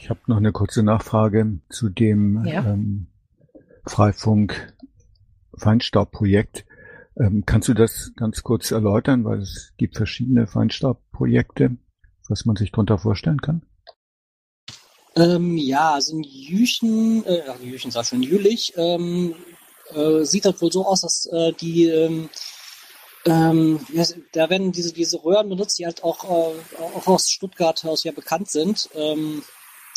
Ich habe noch eine kurze Nachfrage zu dem Ja. ähm, Freifunk-Feinstaubprojekt. Ähm, kannst du das ganz kurz erläutern, weil es gibt verschiedene Feinstaubprojekte, was man sich darunter vorstellen kann? Ähm, ja, also in Jüchen, äh, Jüchen sag schon, Jülich, ähm, äh, sieht das wohl so aus, dass äh, die, ähm, ähm, ja, da werden diese, diese Röhren benutzt, die halt auch, äh, auch aus Stuttgart aus ja bekannt sind, ähm,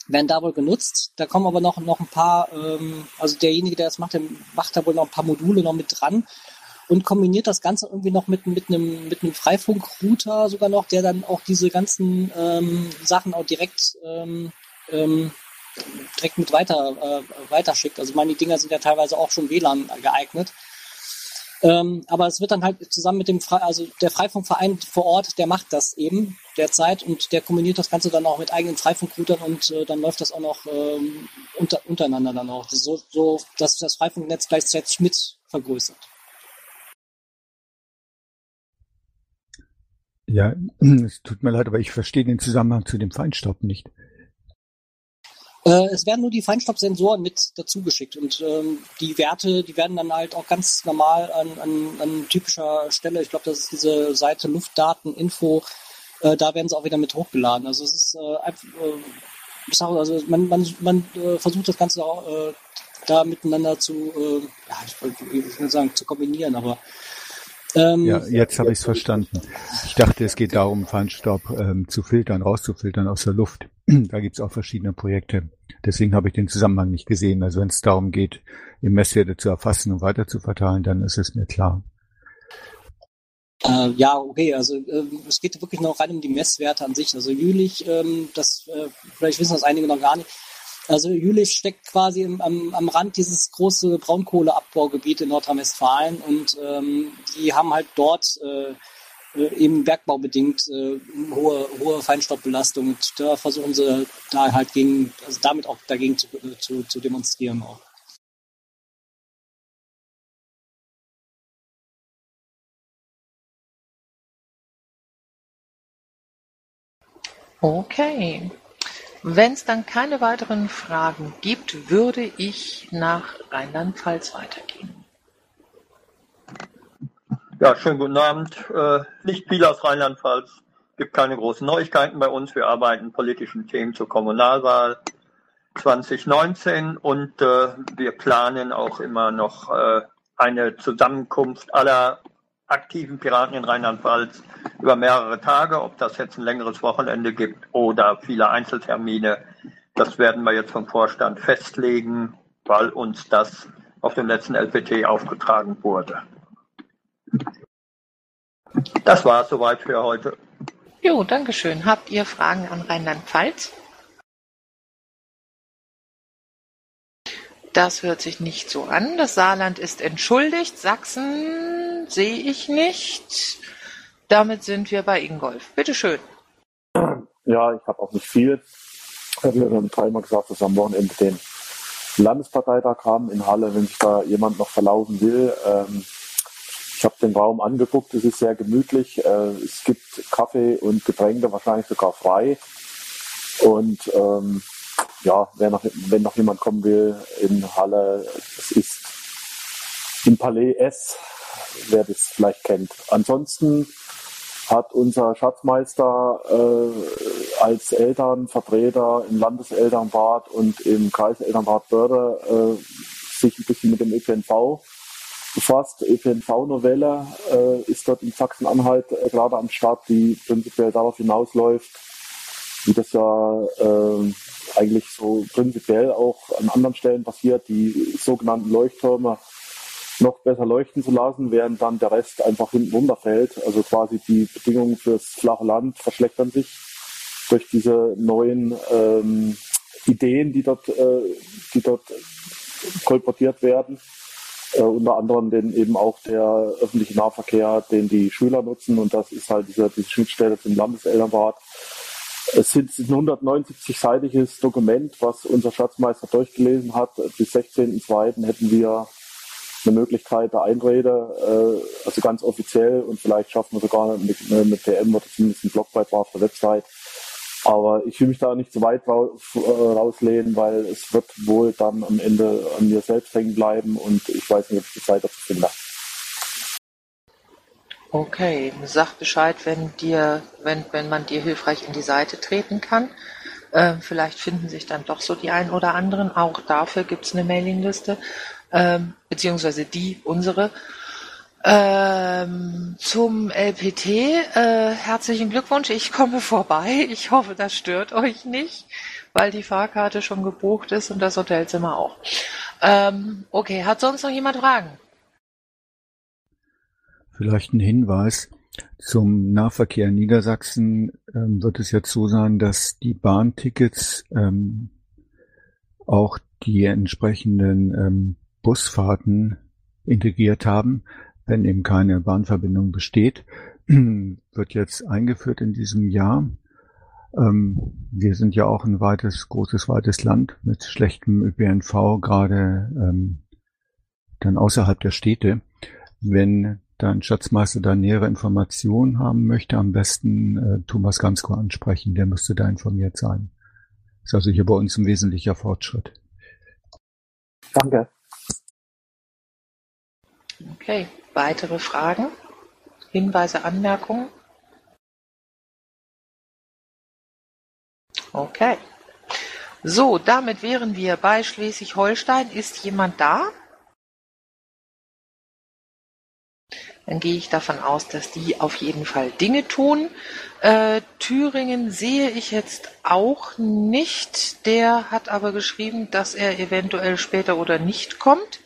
werden da wohl genutzt. Da kommen aber noch, noch ein paar, ähm, also derjenige, der das macht, der macht da wohl noch ein paar Module noch mit dran und kombiniert das Ganze irgendwie noch mit, mit einem, mit einem Freifunkrouter sogar noch, der dann auch diese ganzen ähm, Sachen auch direkt ähm, ähm, direkt mit weiter äh, weiterschickt. Also meine Dinger sind ja teilweise auch schon WLAN geeignet. Ähm, aber es wird dann halt zusammen mit dem Fre also der Freifunkverein vor Ort, der macht das eben derzeit und der kombiniert das Ganze dann auch mit eigenen Freifunkroutern und äh, dann läuft das auch noch ähm, unter, untereinander dann auch. So, so, dass das Freifunknetz gleichzeitig mit vergrößert. Ja, es tut mir leid, aber ich verstehe den Zusammenhang zu dem Feinstaub nicht. Äh, es werden nur die Feinstaubsensoren mit dazu geschickt und ähm, die Werte, die werden dann halt auch ganz normal an, an, an typischer Stelle, ich glaube, das ist diese Seite Luftdateninfo, äh, da werden sie auch wieder mit hochgeladen. Also es ist äh, einfach, äh, ich also man, man, man äh, versucht das Ganze auch, äh, da miteinander zu, ja, ich ich will sagen, zu kombinieren, aber ähm, Ja, jetzt habe ich es verstanden. Ich dachte, es geht darum, Feinstaub ähm, zu filtern, rauszufiltern aus der Luft. Da gibt's auch verschiedene Projekte. Deswegen habe ich den Zusammenhang nicht gesehen. Also wenn es darum geht, im Messwerte zu erfassen und weiter zu verteilen, dann ist es mir klar. Äh, ja, okay, also äh, es geht wirklich noch rein um die Messwerte an sich. Also Jülich, ähm, das äh, vielleicht wissen das einige noch gar nicht. Also Jülich steckt quasi im, am, am Rand dieses große Braunkohleabbaugebiet in Nordrhein-Westfalen und ähm, die haben halt dort äh, äh, eben bergbaubedingt äh, hohe, hohe Feinstaubbelastung und da versuchen sie da halt gegen, also damit auch dagegen zu, zu, zu demonstrieren auch. Okay. Wenn es dann keine weiteren Fragen gibt, würde ich nach Rheinland-Pfalz weitergehen. Ja, schönen guten Abend. Äh, nicht viel aus Rheinland-Pfalz. Gibt keine großen Neuigkeiten bei uns. Wir arbeiten politischen Themen zur Kommunalwahl 2019 und äh, wir planen auch immer noch äh, eine Zusammenkunft aller aktiven Piraten in Rheinland-Pfalz über mehrere Tage. Ob das jetzt ein längeres Wochenende gibt oder viele Einzeltermine, das werden wir jetzt vom Vorstand festlegen, weil uns das auf dem letzten LPT aufgetragen wurde. Das war es soweit für heute. Jo, Dankeschön. Habt ihr Fragen an Rheinland-Pfalz? Das hört sich nicht so an. Das Saarland ist entschuldigt. Sachsen sehe ich nicht. Damit sind wir bei Ingolf. Bitte schön. Ja, ich habe auch nicht viel. wir haben dreimal gesagt, dass am Wochenende den Landesparteitag haben in Halle, wenn sich da jemand noch verlaufen will. Ähm, ich habe den Raum angeguckt, es ist sehr gemütlich. Äh, es gibt Kaffee und Getränke, wahrscheinlich sogar frei. Und ähm, ja, noch, wenn noch jemand kommen will in Halle, es ist im Palais S, wer das vielleicht kennt. Ansonsten hat unser Schatzmeister äh, als Elternvertreter im Landeselternbad und im Kreiselternbad Börde äh, sich ein bisschen mit dem ÖPNV befasst. ÖPNV-Novelle äh, ist dort in Sachsen-Anhalt äh, gerade am Start, die prinzipiell darauf hinausläuft, wie das ja äh, eigentlich so prinzipiell auch an anderen Stellen passiert, die sogenannten Leuchttürme noch besser leuchten zu lassen, während dann der Rest einfach hinten runterfällt. Also quasi die Bedingungen fürs flache Land verschlechtern sich durch diese neuen ähm, Ideen, die dort, äh, die dort kolportiert werden. Äh, unter anderem den eben auch der öffentliche Nahverkehr, den die Schüler nutzen und das ist halt diese, diese Schnittstelle zum Landeselternbad. Es sind ein 179-seitiges Dokument, was unser Schatzmeister durchgelesen hat. Bis 16.02. hätten wir eine Möglichkeit der Einrede, äh, also ganz offiziell und vielleicht schaffen wir sogar mit, mit PM oder zumindest einen Blogbeitrag auf der Website. Aber ich will mich da nicht zu weit äh, rauslehnen, weil es wird wohl dann am Ende an mir selbst hängen bleiben und ich weiß nicht, ob ich die Zeit dazu finde. Okay, sag Bescheid, wenn dir, wenn, wenn man dir hilfreich in die Seite treten kann. Äh, vielleicht finden sich dann doch so die ein oder anderen. Auch dafür gibt's eine Mailingliste ähm, beziehungsweise die, unsere. Ähm, zum LPT, äh, herzlichen Glückwunsch, ich komme vorbei. Ich hoffe, das stört euch nicht, weil die Fahrkarte schon gebucht ist und das Hotelzimmer auch. Ähm, okay, hat sonst noch jemand Fragen? Vielleicht ein Hinweis. Zum Nahverkehr in Niedersachsen ähm, wird es jetzt so sein, dass die Bahntickets ähm, auch die entsprechenden ähm, Busfahrten integriert haben, wenn eben keine Bahnverbindung besteht, wird jetzt eingeführt in diesem Jahr. Ähm, wir sind ja auch ein weites, großes, weites Land mit schlechtem ÖPNV, gerade ähm, dann außerhalb der Städte. Wenn dein Schatzmeister da nähere Informationen haben möchte, am besten äh, Thomas Gansko ansprechen, der müsste da informiert sein. Ist also hier bei uns ein wesentlicher Fortschritt. Danke. Okay, weitere Fragen, Hinweise, Anmerkungen? Okay. So, damit wären wir bei Schleswig-Holstein. Ist jemand da? Dann gehe ich davon aus, dass die auf jeden Fall Dinge tun. Äh, Thüringen sehe ich jetzt auch nicht. Der hat aber geschrieben, dass er eventuell später oder nicht kommt.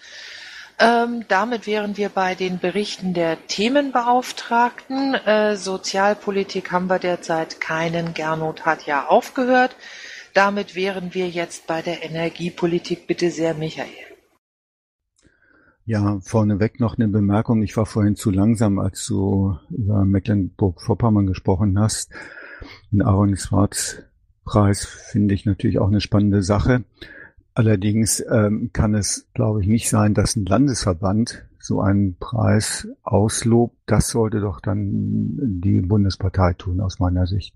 Ähm, damit wären wir bei den Berichten der Themenbeauftragten. Äh, Sozialpolitik haben wir derzeit keinen. Gernot hat ja aufgehört. Damit wären wir jetzt bei der Energiepolitik. Bitte sehr, Michael. Ja, vorneweg noch eine Bemerkung. Ich war vorhin zu langsam, als du über Mecklenburg-Vorpommern gesprochen hast. Den Aaron Schwarz Preis finde ich natürlich auch eine spannende Sache. Allerdings ähm, kann es, glaube ich, nicht sein, dass ein Landesverband so einen Preis auslobt. Das sollte doch dann die Bundespartei tun, aus meiner Sicht.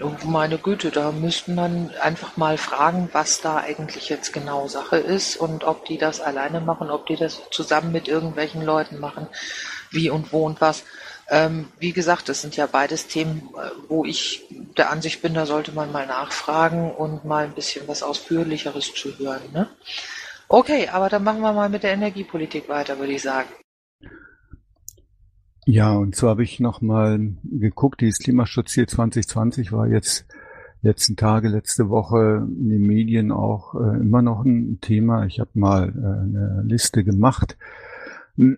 Oh, meine Güte, da müsste man einfach mal fragen, was da eigentlich jetzt genau Sache ist und ob die das alleine machen, ob die das zusammen mit irgendwelchen Leuten machen, wie und wo und was. Ähm, wie gesagt, das sind ja beides Themen, äh, wo ich der Ansicht bin, da sollte man mal nachfragen und mal ein bisschen was Ausführlicheres zu hören. Ne? Okay, aber dann machen wir mal mit der Energiepolitik weiter, würde ich sagen. Ja, und so habe ich nochmal geguckt, dieses Klimaschutzziel 2020 war jetzt letzten Tage, letzte Woche in den Medien auch äh, immer noch ein Thema. Ich habe mal äh, eine Liste gemacht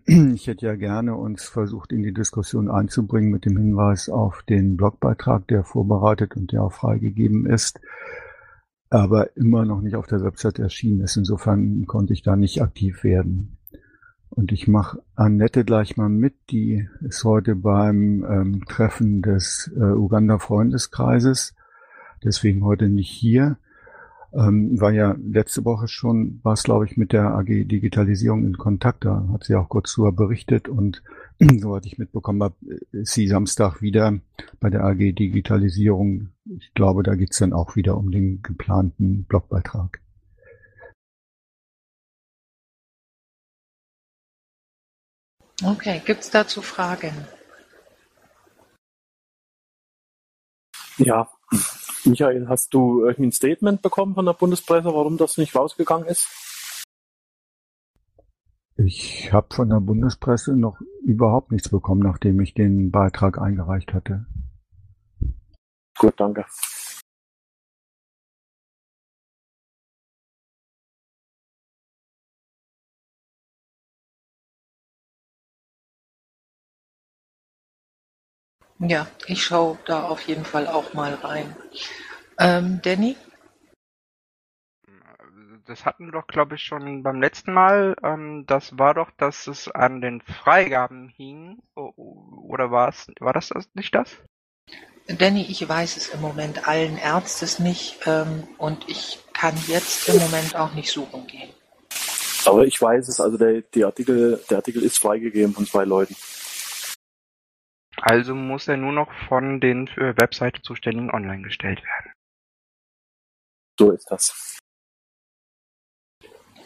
ich hätte ja gerne uns versucht, in die Diskussion einzubringen mit dem Hinweis auf den Blogbeitrag, der vorbereitet und der auch freigegeben ist, aber immer noch nicht auf der Website erschienen ist. Insofern konnte ich da nicht aktiv werden. Und ich mache Annette gleich mal mit, die ist heute beim ähm, Treffen des äh, Uganda-Freundeskreises deswegen heute nicht hier. Ähm, war ja letzte Woche schon, war es glaube ich mit der AG Digitalisierung in Kontakt, da hat sie auch kurz darüber berichtet und soweit ich mitbekommen habe, ist sie Samstag wieder bei der AG Digitalisierung. Ich glaube, da geht's dann auch wieder um den geplanten Blogbeitrag. Okay, gibt's dazu Fragen? Ja, Michael, hast du irgendwie ein Statement bekommen von der Bundespresse, warum das nicht rausgegangen ist? Ich habe von der Bundespresse noch überhaupt nichts bekommen, nachdem ich den Beitrag eingereicht hatte. Gut, danke. Ja, ich schaue da auf jeden Fall auch mal rein. Ähm, Danny? Das hatten wir doch, glaube ich, schon beim letzten Mal. Ähm, das war doch, dass es an den Freigaben hing. Oder war es, war das nicht das? Danny, ich weiß es im Moment allen Ärztes nicht ähm, und ich kann jetzt im Moment auch nicht suchen gehen. Aber ich weiß es, also der, der, Artikel, der Artikel ist freigegeben von zwei Leuten. Also muss er nur noch von den für Webseite zuständigen online gestellt werden. So ist das.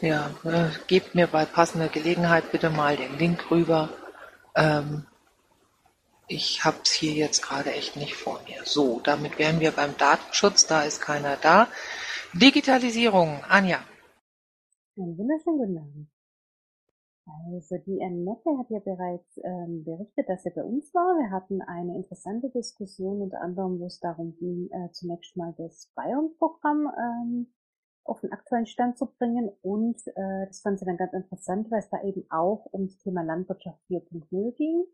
Ja, äh, gebt mir bei passender Gelegenheit bitte mal den Link rüber. Ähm, ich hab's hier jetzt gerade echt nicht vor mir. So, damit wären wir beim Datenschutz, da ist keiner da. Digitalisierung, Anja. Einen wunderschönen guten Abend. Also die Annette hat ja bereits ähm, berichtet, dass sie bei uns war. Wir hatten eine interessante Diskussion, unter anderem, wo es darum ging, äh, zunächst mal das Bayern-Programm ähm, auf den aktuellen Stand zu bringen. Und äh, das fand sie dann ganz interessant, weil es da eben auch ums Thema Landwirtschaft 4.0 ging.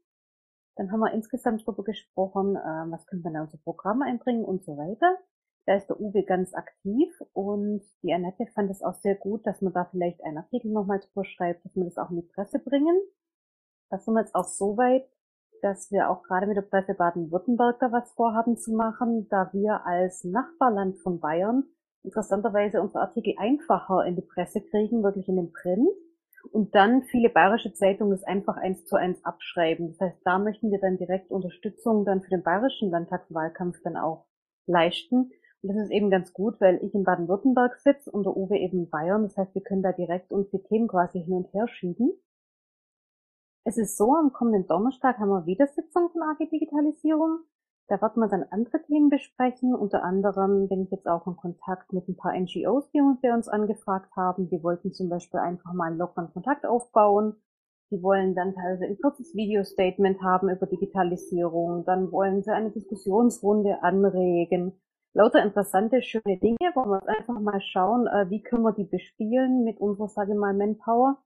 Dann haben wir insgesamt darüber gesprochen, äh, was können wir in unser Programm einbringen und so weiter. Da ist der Uwe ganz aktiv und die Annette fand es auch sehr gut, dass man da vielleicht einen Artikel nochmal drüber schreibt, dass wir das auch in die Presse bringen. Da sind wir jetzt auch so weit, dass wir auch gerade mit der Presse Baden-Württemberg da was vorhaben zu machen, da wir als Nachbarland von Bayern interessanterweise unsere Artikel einfacher in die Presse kriegen, wirklich in den Print. Und dann viele bayerische Zeitungen das einfach eins zu eins abschreiben. Das heißt, da möchten wir dann direkt Unterstützung dann für den bayerischen Landtagswahlkampf dann auch leisten. Das ist eben ganz gut, weil ich in Baden-Württemberg sitze und der Uwe eben in Bayern. Das heißt, wir können da direkt unsere Themen quasi hin und her schieben. Es ist so, am kommenden Donnerstag haben wir wieder Sitzung von AG Digitalisierung. Da wird man dann andere Themen besprechen. Unter anderem bin ich jetzt auch in Kontakt mit ein paar NGOs, die uns, die uns angefragt haben. Die wollten zum Beispiel einfach mal einen lockeren Kontakt aufbauen. Die wollen dann teilweise ein kurzes Video-Statement haben über Digitalisierung. Dann wollen sie eine Diskussionsrunde anregen lauter interessante, schöne Dinge, wo wir einfach mal schauen, äh, wie können wir die bespielen mit unserer, sage ich mal, Manpower.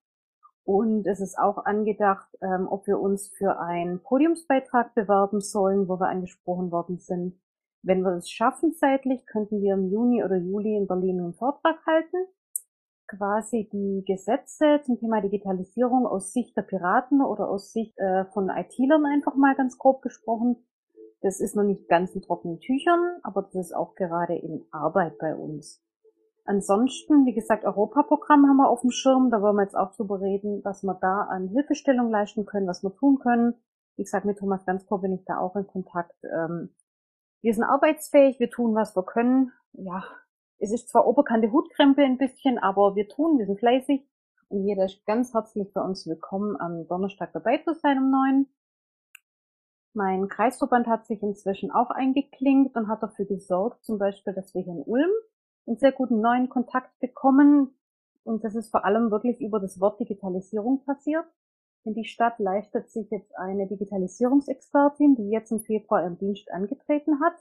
Und es ist auch angedacht, ähm, ob wir uns für einen Podiumsbeitrag bewerben sollen, wo wir angesprochen worden sind. Wenn wir es schaffen zeitlich, könnten wir im Juni oder Juli in Berlin einen Vortrag halten. Quasi die Gesetze zum Thema Digitalisierung aus Sicht der Piraten oder aus Sicht äh, von IT-Lern einfach mal ganz grob gesprochen das ist noch nicht ganz in trockenen Tüchern, aber das ist auch gerade in Arbeit bei uns. Ansonsten, wie gesagt, Europaprogramm haben wir auf dem Schirm. Da wollen wir jetzt auch drüber reden, was wir da an Hilfestellung leisten können, was wir tun können. Wie gesagt, mit Thomas Ganzko bin ich da auch in Kontakt. Ähm, wir sind arbeitsfähig, wir tun, was wir können. Ja, es ist zwar oberkante Hutkrempel ein bisschen, aber wir tun, wir sind fleißig. Und jeder ist ganz herzlich bei uns willkommen, am Donnerstag dabei zu sein um neun. Mein Kreisverband hat sich inzwischen auch eingeklinkt und hat dafür gesorgt, zum Beispiel, dass wir hier in Ulm einen sehr guten neuen Kontakt bekommen. Und das ist vor allem wirklich über das Wort Digitalisierung passiert. Denn die Stadt leistet sich jetzt eine Digitalisierungsexpertin, die jetzt im Februar ihren Dienst angetreten hat.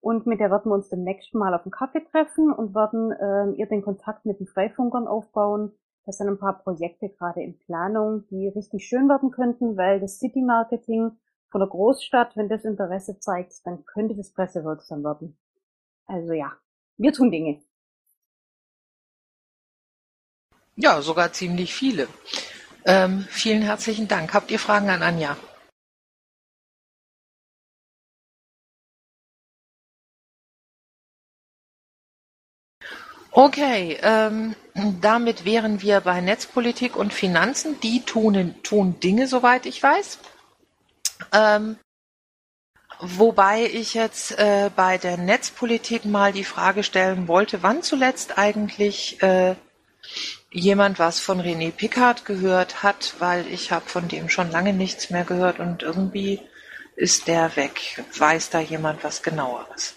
Und mit der werden wir uns demnächst mal auf einen Kaffee treffen und werden äh, ihr den Kontakt mit den Freifunkern aufbauen. Das sind ein paar Projekte gerade in Planung, die richtig schön werden könnten, weil das City Marketing von der Großstadt, wenn das Interesse zeigt, dann könnte das pressewirksam werden. Also ja, wir tun Dinge. Ja, sogar ziemlich viele. Ähm, vielen herzlichen Dank. Habt ihr Fragen an Anja? Okay, ähm, damit wären wir bei Netzpolitik und Finanzen. Die tun, tun Dinge, soweit ich weiß. Ähm, wobei ich jetzt äh, bei der Netzpolitik mal die Frage stellen wollte, wann zuletzt eigentlich äh, jemand was von René Pickard gehört hat, weil ich habe von dem schon lange nichts mehr gehört und irgendwie ist der weg. Weiß da jemand was genaueres?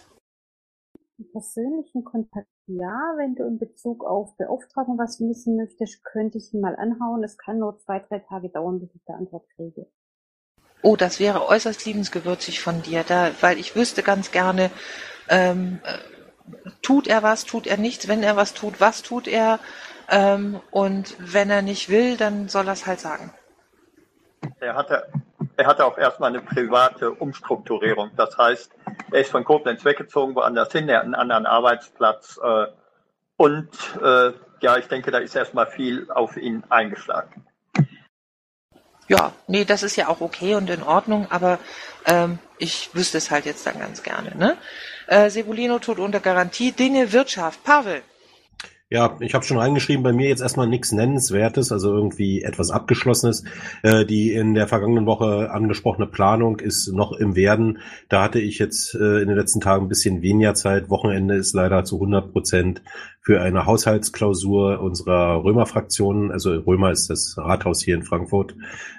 Persönlichen Kontakt ja, wenn du in Bezug auf Beauftragung was wissen möchtest, könnte ich ihn mal anhauen. Es kann nur zwei, drei Tage dauern, bis ich da Antwort kriege. Oh, das wäre äußerst liebensgewürzig von dir, da, weil ich wüsste ganz gerne, ähm, äh, tut er was, tut er nichts, wenn er was tut, was tut er, ähm, und wenn er nicht will, dann soll er es halt sagen. Er hatte, er hatte auch erstmal eine private Umstrukturierung. Das heißt, er ist von Koblenz weggezogen, woanders hin, er hat einen anderen Arbeitsplatz. Äh, und äh, ja, ich denke, da ist erstmal viel auf ihn eingeschlagen. Ja, nee, das ist ja auch okay und in Ordnung, aber ähm, ich wüsste es halt jetzt dann ganz gerne. Ne? Äh, Sebulino tut unter Garantie Dinge Wirtschaft. Pavel. Ja, ich habe schon reingeschrieben, bei mir jetzt erstmal nichts Nennenswertes, also irgendwie etwas Abgeschlossenes. Äh, die in der vergangenen Woche angesprochene Planung ist noch im Werden. Da hatte ich jetzt äh, in den letzten Tagen ein bisschen weniger Zeit. Wochenende ist leider zu 100 Prozent für eine Haushaltsklausur unserer Römer-Fraktion, also Römer ist das Rathaus hier in Frankfurt,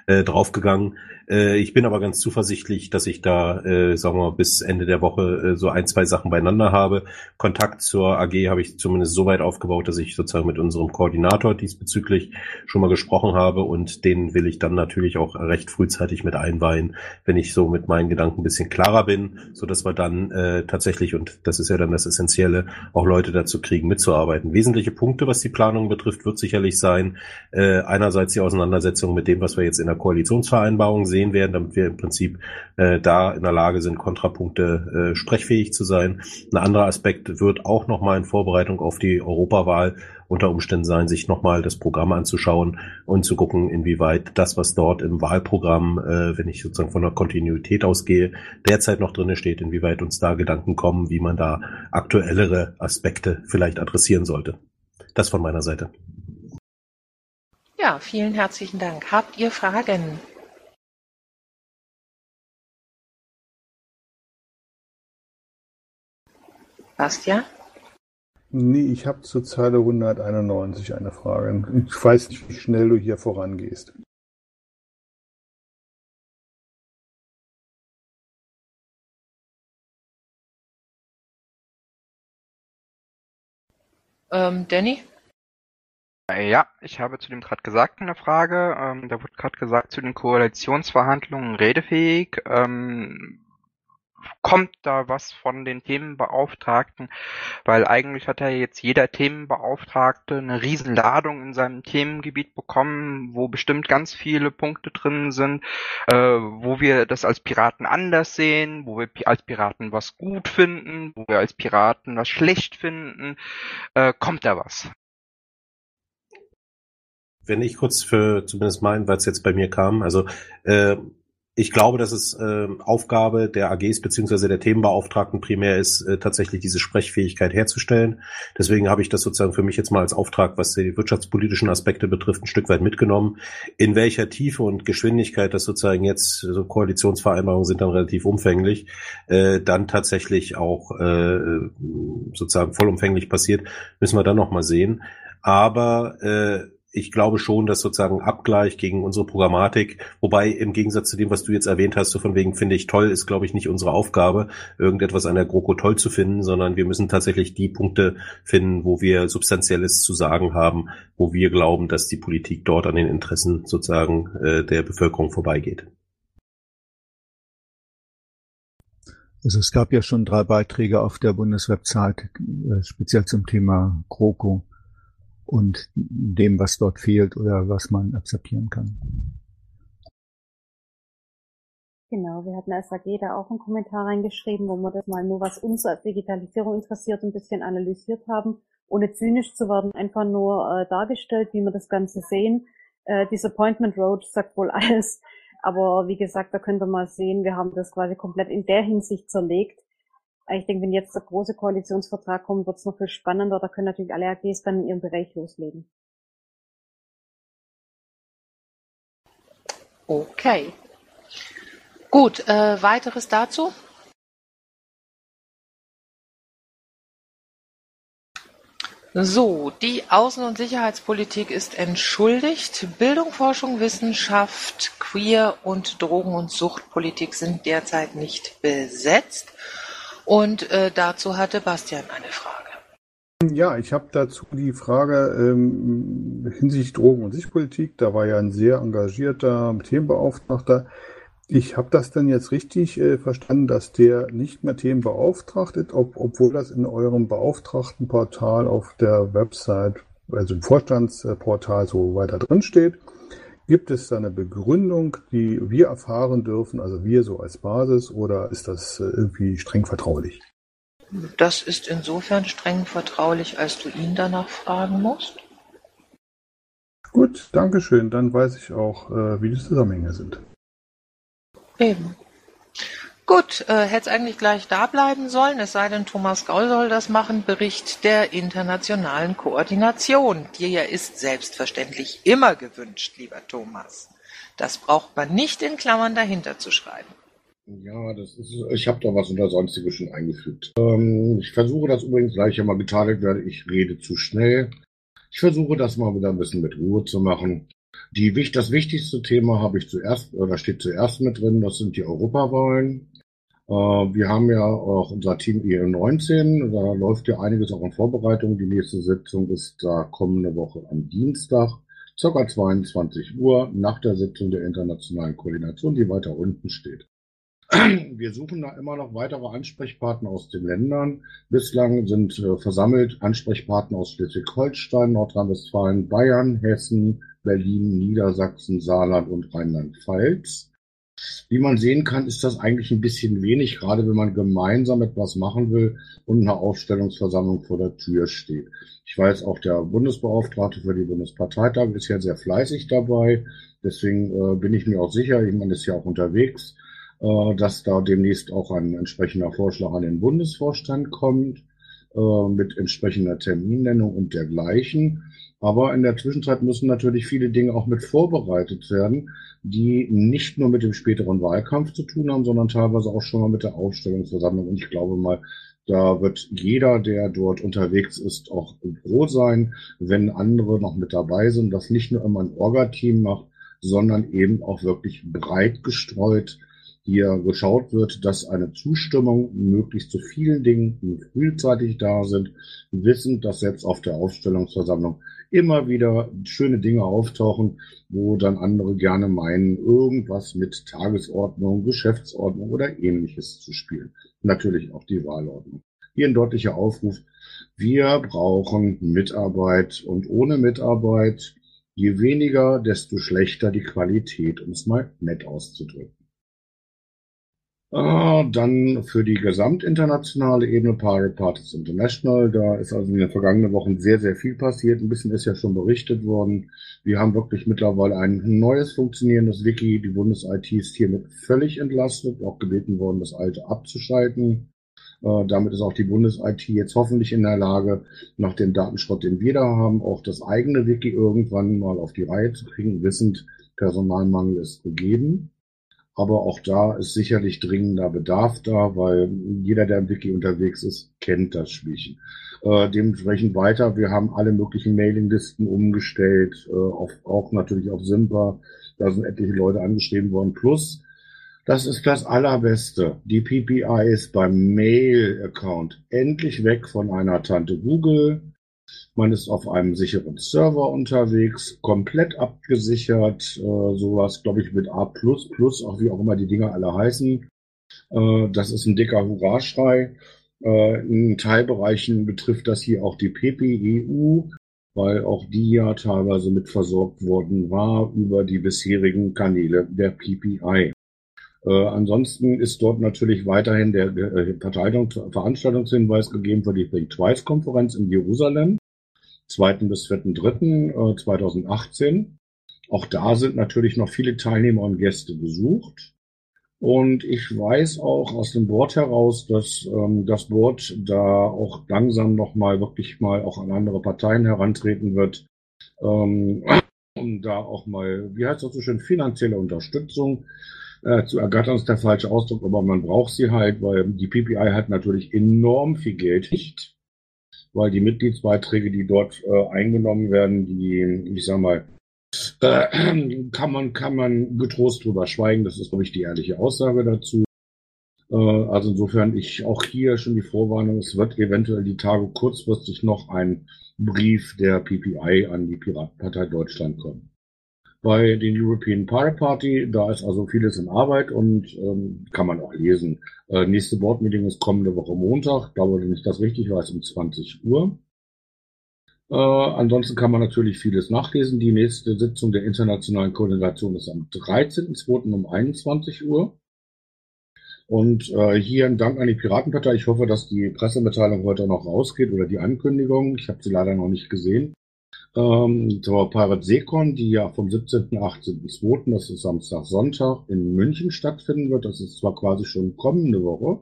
äh, draufgegangen. Äh, ich bin aber ganz zuversichtlich, dass ich da, äh, sagen wir mal, bis Ende der Woche äh, so ein, zwei Sachen beieinander habe. Kontakt zur AG habe ich zumindest so weit aufgebaut, dass ich sozusagen mit unserem Koordinator diesbezüglich schon mal gesprochen habe und den will ich dann natürlich auch recht frühzeitig mit einweihen, wenn ich so mit meinen Gedanken ein bisschen klarer bin, so dass wir dann äh, tatsächlich, und das ist ja dann das Essentielle, auch Leute dazu kriegen, mitzuarbeiten. Wesentliche Punkte, was die Planung betrifft, wird sicherlich sein, äh, einerseits die Auseinandersetzung mit dem, was wir jetzt in der Koalitionsvereinbarung sehen werden, damit wir im Prinzip äh, da in der Lage sind, Kontrapunkte äh, sprechfähig zu sein. Ein anderer Aspekt wird auch nochmal in Vorbereitung auf die Europawahl unter Umständen sein, sich nochmal das Programm anzuschauen und zu gucken, inwieweit das, was dort im Wahlprogramm, äh, wenn ich sozusagen von der Kontinuität ausgehe, derzeit noch drinne steht, inwieweit uns da Gedanken kommen, wie man da aktuellere Aspekte vielleicht adressieren sollte. Das von meiner Seite. Ja, vielen herzlichen Dank. Habt ihr Fragen? Bastian? Nee, ich habe zur Zeile 191 eine Frage. Ich weiß nicht, wie schnell du hier vorangehst. Ähm, Danny? Ja, ich habe zu dem gerade gesagt eine Frage. Ähm, da wurde gerade gesagt, zu den Koalitionsverhandlungen redefähig. Ähm, kommt da was von den Themenbeauftragten? Weil eigentlich hat ja jetzt jeder Themenbeauftragte eine Riesenladung in seinem Themengebiet bekommen, wo bestimmt ganz viele Punkte drin sind, äh, wo wir das als Piraten anders sehen, wo wir als Piraten was gut finden, wo wir als Piraten was schlecht finden. Äh, kommt da was? Wenn ich kurz für zumindest meinen, weil es jetzt bei mir kam, also äh, ich glaube, dass es äh, Aufgabe der AGs beziehungsweise der Themenbeauftragten primär ist, äh, tatsächlich diese Sprechfähigkeit herzustellen. Deswegen habe ich das sozusagen für mich jetzt mal als Auftrag, was die wirtschaftspolitischen Aspekte betrifft, ein Stück weit mitgenommen. In welcher Tiefe und Geschwindigkeit das sozusagen jetzt, so Koalitionsvereinbarungen sind dann relativ umfänglich, äh, dann tatsächlich auch äh, sozusagen vollumfänglich passiert, müssen wir dann nochmal sehen. Aber äh, ich glaube schon, dass sozusagen Abgleich gegen unsere Programmatik, wobei im Gegensatz zu dem, was du jetzt erwähnt hast, so von wegen finde ich toll, ist glaube ich nicht unsere Aufgabe, irgendetwas an der GroKo toll zu finden, sondern wir müssen tatsächlich die Punkte finden, wo wir Substanzielles zu sagen haben, wo wir glauben, dass die Politik dort an den Interessen sozusagen äh, der Bevölkerung vorbeigeht. Also es gab ja schon drei Beiträge auf der Bundeswebsite, äh, speziell zum Thema GroKo und dem, was dort fehlt oder was man akzeptieren kann. Genau, wir hatten als AG da auch einen Kommentar reingeschrieben, wo wir das mal nur, was uns als Digitalisierung interessiert, ein bisschen analysiert haben, ohne zynisch zu werden, einfach nur äh, dargestellt, wie wir das Ganze sehen. Äh, Disappointment Road sagt wohl alles, aber wie gesagt, da könnt ihr mal sehen, wir haben das quasi komplett in der Hinsicht zerlegt. Ich denke, wenn jetzt der große Koalitionsvertrag kommt, wird es noch viel spannender. Da können natürlich alle AGs dann in ihrem Bereich loslegen. Okay. Gut, äh, weiteres dazu? So, die Außen- und Sicherheitspolitik ist entschuldigt. Bildung, Forschung, Wissenschaft, Queer und Drogen- und Suchtpolitik sind derzeit nicht besetzt. Und äh, dazu hatte Bastian eine Frage. Ja, ich habe dazu die Frage ähm, hinsichtlich Drogen- und Sichtpolitik. Da war ja ein sehr engagierter Themenbeauftragter. Ich habe das dann jetzt richtig äh, verstanden, dass der nicht mehr Themenbeauftragter ist, ob, obwohl das in eurem Beauftragtenportal auf der Website, also im Vorstandsportal so weiter drin steht. Gibt es da eine Begründung, die wir erfahren dürfen, also wir so als Basis, oder ist das äh, irgendwie streng vertraulich? Das ist insofern streng vertraulich, als du ihn danach fragen musst. Gut, Dankeschön. Dann weiß ich auch, äh, wie die Zusammenhänge sind. Eben. Gut, äh, hätte es eigentlich gleich da bleiben sollen, es sei denn, Thomas Gaul soll das machen. Bericht der internationalen Koordination. Dir ja ist selbstverständlich immer gewünscht, lieber Thomas. Das braucht man nicht in Klammern dahinter zu schreiben. Ja, das ist, ich habe da was unter Sonstige schon eingefügt. Ähm, ich versuche das übrigens, gleich ich mal getadelt werde, ich rede zu schnell. Ich versuche das mal wieder ein bisschen mit Ruhe zu machen. Die, das wichtigste Thema habe ich zuerst, oder steht zuerst mit drin, das sind die Europawahlen. Äh, wir haben ja auch unser Team IE19, da läuft ja einiges auch in Vorbereitung. Die nächste Sitzung ist da kommende Woche am Dienstag, ca. 22 Uhr, nach der Sitzung der internationalen Koordination, die weiter unten steht. Wir suchen da immer noch weitere Ansprechpartner aus den Ländern. Bislang sind äh, versammelt Ansprechpartner aus Schleswig-Holstein, Nordrhein-Westfalen, Bayern, Hessen, Berlin, Niedersachsen, Saarland und Rheinland-Pfalz. Wie man sehen kann, ist das eigentlich ein bisschen wenig, gerade wenn man gemeinsam etwas machen will und eine Aufstellungsversammlung vor der Tür steht. Ich weiß, auch der Bundesbeauftragte für die Bundesparteitage ist ja sehr fleißig dabei. Deswegen äh, bin ich mir auch sicher, ich meine, ist ja auch unterwegs, äh, dass da demnächst auch ein entsprechender Vorschlag an den Bundesvorstand kommt, äh, mit entsprechender Terminnennung und dergleichen. Aber in der Zwischenzeit müssen natürlich viele Dinge auch mit vorbereitet werden, die nicht nur mit dem späteren Wahlkampf zu tun haben, sondern teilweise auch schon mal mit der Aufstellungsversammlung. Und ich glaube mal, da wird jeder, der dort unterwegs ist, auch froh sein, wenn andere noch mit dabei sind, das nicht nur immer ein Orga-Team macht, sondern eben auch wirklich breit gestreut hier geschaut wird, dass eine Zustimmung möglichst zu vielen Dingen frühzeitig da sind, wissend, dass selbst auf der Aufstellungsversammlung immer wieder schöne Dinge auftauchen, wo dann andere gerne meinen, irgendwas mit Tagesordnung, Geschäftsordnung oder ähnliches zu spielen. Natürlich auch die Wahlordnung. Hier ein deutlicher Aufruf. Wir brauchen Mitarbeit und ohne Mitarbeit, je weniger, desto schlechter die Qualität, um es mal nett auszudrücken. Äh, dann für die gesamtinternationale Ebene Pirate Parties International. Da ist also in den vergangenen Wochen sehr, sehr viel passiert. Ein bisschen ist ja schon berichtet worden. Wir haben wirklich mittlerweile ein neues funktionierendes Wiki. Die Bundes-IT ist hiermit völlig entlastet, auch gebeten worden, das alte abzuschalten. Äh, damit ist auch die Bundes-IT jetzt hoffentlich in der Lage, nach dem Datenschrott, den wir da haben, auch das eigene Wiki irgendwann mal auf die Reihe zu kriegen, wissend, Personalmangel ist gegeben. Aber auch da ist sicherlich dringender Bedarf da, weil jeder, der im Wiki unterwegs ist, kennt das Spielchen. Äh, dementsprechend weiter. Wir haben alle möglichen Mailinglisten umgestellt, äh, auf, auch natürlich auf Simpa. Da sind etliche Leute angeschrieben worden. Plus, das ist das Allerbeste. Die PPI ist beim Mail-Account endlich weg von einer Tante Google man ist auf einem sicheren Server unterwegs, komplett abgesichert, äh, sowas, glaube ich, mit A++, auch wie auch immer die Dinger alle heißen. Äh, das ist ein dicker Hurraschrei. Äh, in Teilbereichen betrifft das hier auch die PPEU, weil auch die ja teilweise mit versorgt worden war über die bisherigen Kanäle der PPI. Äh, ansonsten ist dort natürlich weiterhin der äh, Veranstaltungshinweis gegeben für die Think Twice Konferenz in Jerusalem. 2. bis 4.3. 2018. Äh, Auch da sind natürlich noch viele Teilnehmer und Gäste gesucht. Und ich weiß auch aus dem Board heraus, dass ähm, das Board da auch langsam nochmal wirklich mal auch an andere Parteien herantreten wird, ähm, um da auch mal, wie heißt das so schön, finanzielle Unterstützung äh, zu ergattern, ist der falsche Ausdruck, aber man braucht sie halt, weil die PPI hat natürlich enorm viel Geld nicht, weil die Mitgliedsbeiträge, die dort äh, eingenommen werden, die, ich sag mal, äh, kann man, kann man getrost drüber schweigen. Das ist, glaube ich, die ehrliche Aussage dazu. Äh, also insofern ich auch hier schon die Vorwarnung, es wird eventuell die Tage kurzfristig noch ein Brief der PPI an die Piratenpartei Deutschland kommen. Bei den European Pirate Party, da ist also vieles in Arbeit und ähm, kann man auch lesen. Äh, nächste Boardmeeting ist kommende Woche Montag, dauert nicht das richtig weiß, um 20 Uhr. Äh, ansonsten kann man natürlich vieles nachlesen. Die nächste Sitzung der internationalen Koordination ist am 13.02. um 21 Uhr. Und äh, hier ein Dank an die Piratenpartei. Ich hoffe, dass die Pressemitteilung heute noch rausgeht oder die Ankündigung. Ich habe sie leider noch nicht gesehen. Ähm, zur Pirate Seekon, die ja vom 17. 18.02., das ist Samstag, Sonntag, in München stattfinden wird. Das ist zwar quasi schon kommende Woche,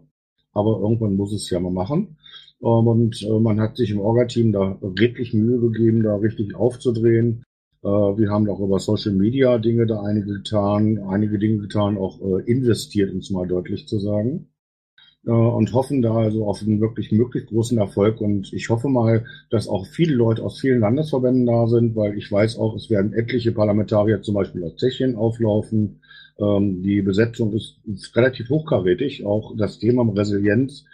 aber irgendwann muss es ja mal machen. Und äh, man hat sich im Orga-Team da redlich Mühe gegeben, da richtig aufzudrehen. Äh, wir haben auch über Social Media Dinge da einige getan, einige Dinge getan, auch äh, investiert, um es mal deutlich zu sagen. Und hoffen da also auf einen wirklich möglichst großen Erfolg. Und ich hoffe mal, dass auch viele Leute aus vielen Landesverbänden da sind, weil ich weiß auch, es werden etliche Parlamentarier zum Beispiel aus Tschechien auflaufen. Ähm, die Besetzung ist, ist relativ hochkarätig. Auch das Thema Resilienz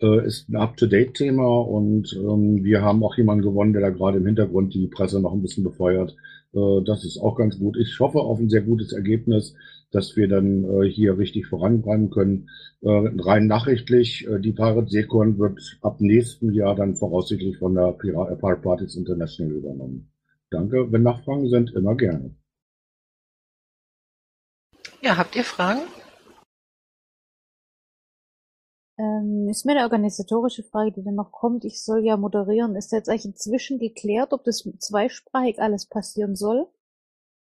äh, ist ein Up-to-Date-Thema und ähm, wir haben auch jemanden gewonnen, der da gerade im Hintergrund die Presse noch ein bisschen befeuert. Äh, das ist auch ganz gut. Ich hoffe auf ein sehr gutes Ergebnis, dass wir dann äh, hier richtig voranbleiben können. Äh, rein nachrichtlich, äh, die Pirate Seekon wird ab nächsten Jahr dann voraussichtlich von der Pirate Parties International übernommen. Danke. Wenn Nachfragen sind, immer gerne. Ja, habt ihr Fragen? Ähm, ist mir eine organisatorische Frage, die dann noch kommt. Ich soll ja moderieren. Ist jetzt eigentlich inzwischen geklärt, ob das zweisprachig alles passieren soll?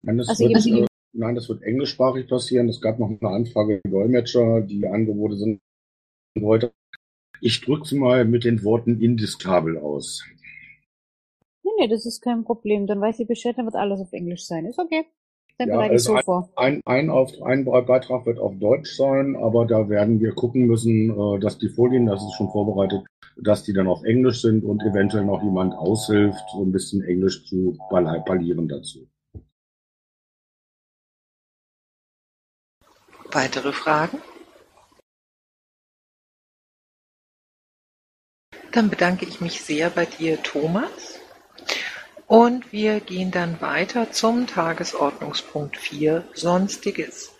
Nein, das, Also wird, äh, nein, das wird englischsprachig passieren. Es gab noch eine Anfrage der Dolmetscher. Die Angebote sind heute. Ich drücke es mal mit den Worten indiskutabel aus. Nee, nee, das ist kein Problem. Dann weiß ich Bescheid, dann wird alles auf Englisch sein. Ist okay. Dann Ja, bereite ich so ein, vor. ein, ein, auf, ein Beitrag wird auf Deutsch sein, aber da werden wir gucken müssen, äh, dass die Folien, das ist schon vorbereitet, dass die dann auf Englisch sind und eventuell noch jemand aushilft, so ein bisschen Englisch zu parlieren dazu. Weitere Fragen? Dann bedanke ich mich sehr bei dir, Thomas. Und wir gehen dann weiter zum Tagesordnungspunkt 4, Sonstiges.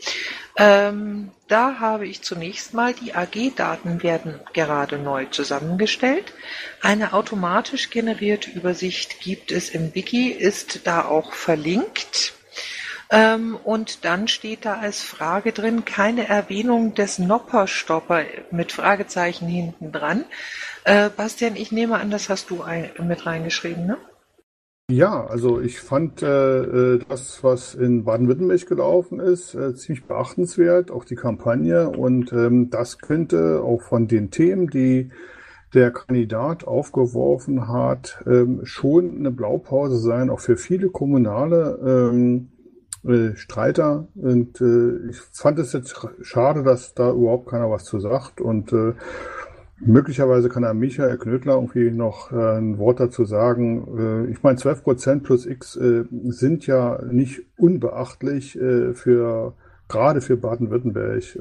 Ähm, da habe ich zunächst mal, die AG-Daten werden gerade neu zusammengestellt. Eine automatisch generierte Übersicht gibt es im Wiki, ist da auch verlinkt. Ähm, und dann steht da als Frage drin, keine Erwähnung des Nopperstopper mit Fragezeichen hinten dran. Äh, Bastian, ich nehme an, das hast du ein, mit reingeschrieben, ne? Ja, also ich fand äh, äh, das, was in Baden-Württemberg gelaufen ist, äh, ziemlich beachtenswert, auch die Kampagne. Und ähm, das könnte auch von den Themen, die der Kandidat aufgeworfen hat, ähm, schon eine Blaupause sein, auch für viele kommunale ähm, äh, Streiter. Und äh, ich fand es jetzt schade, dass da überhaupt keiner was zu sagt. Und äh, Möglicherweise kann Herr Michael Knödler irgendwie noch äh, ein Wort dazu sagen. Äh, ich meine, 12 Prozent plus X sind ja nicht unbeachtlich für gerade für Baden-Württemberg.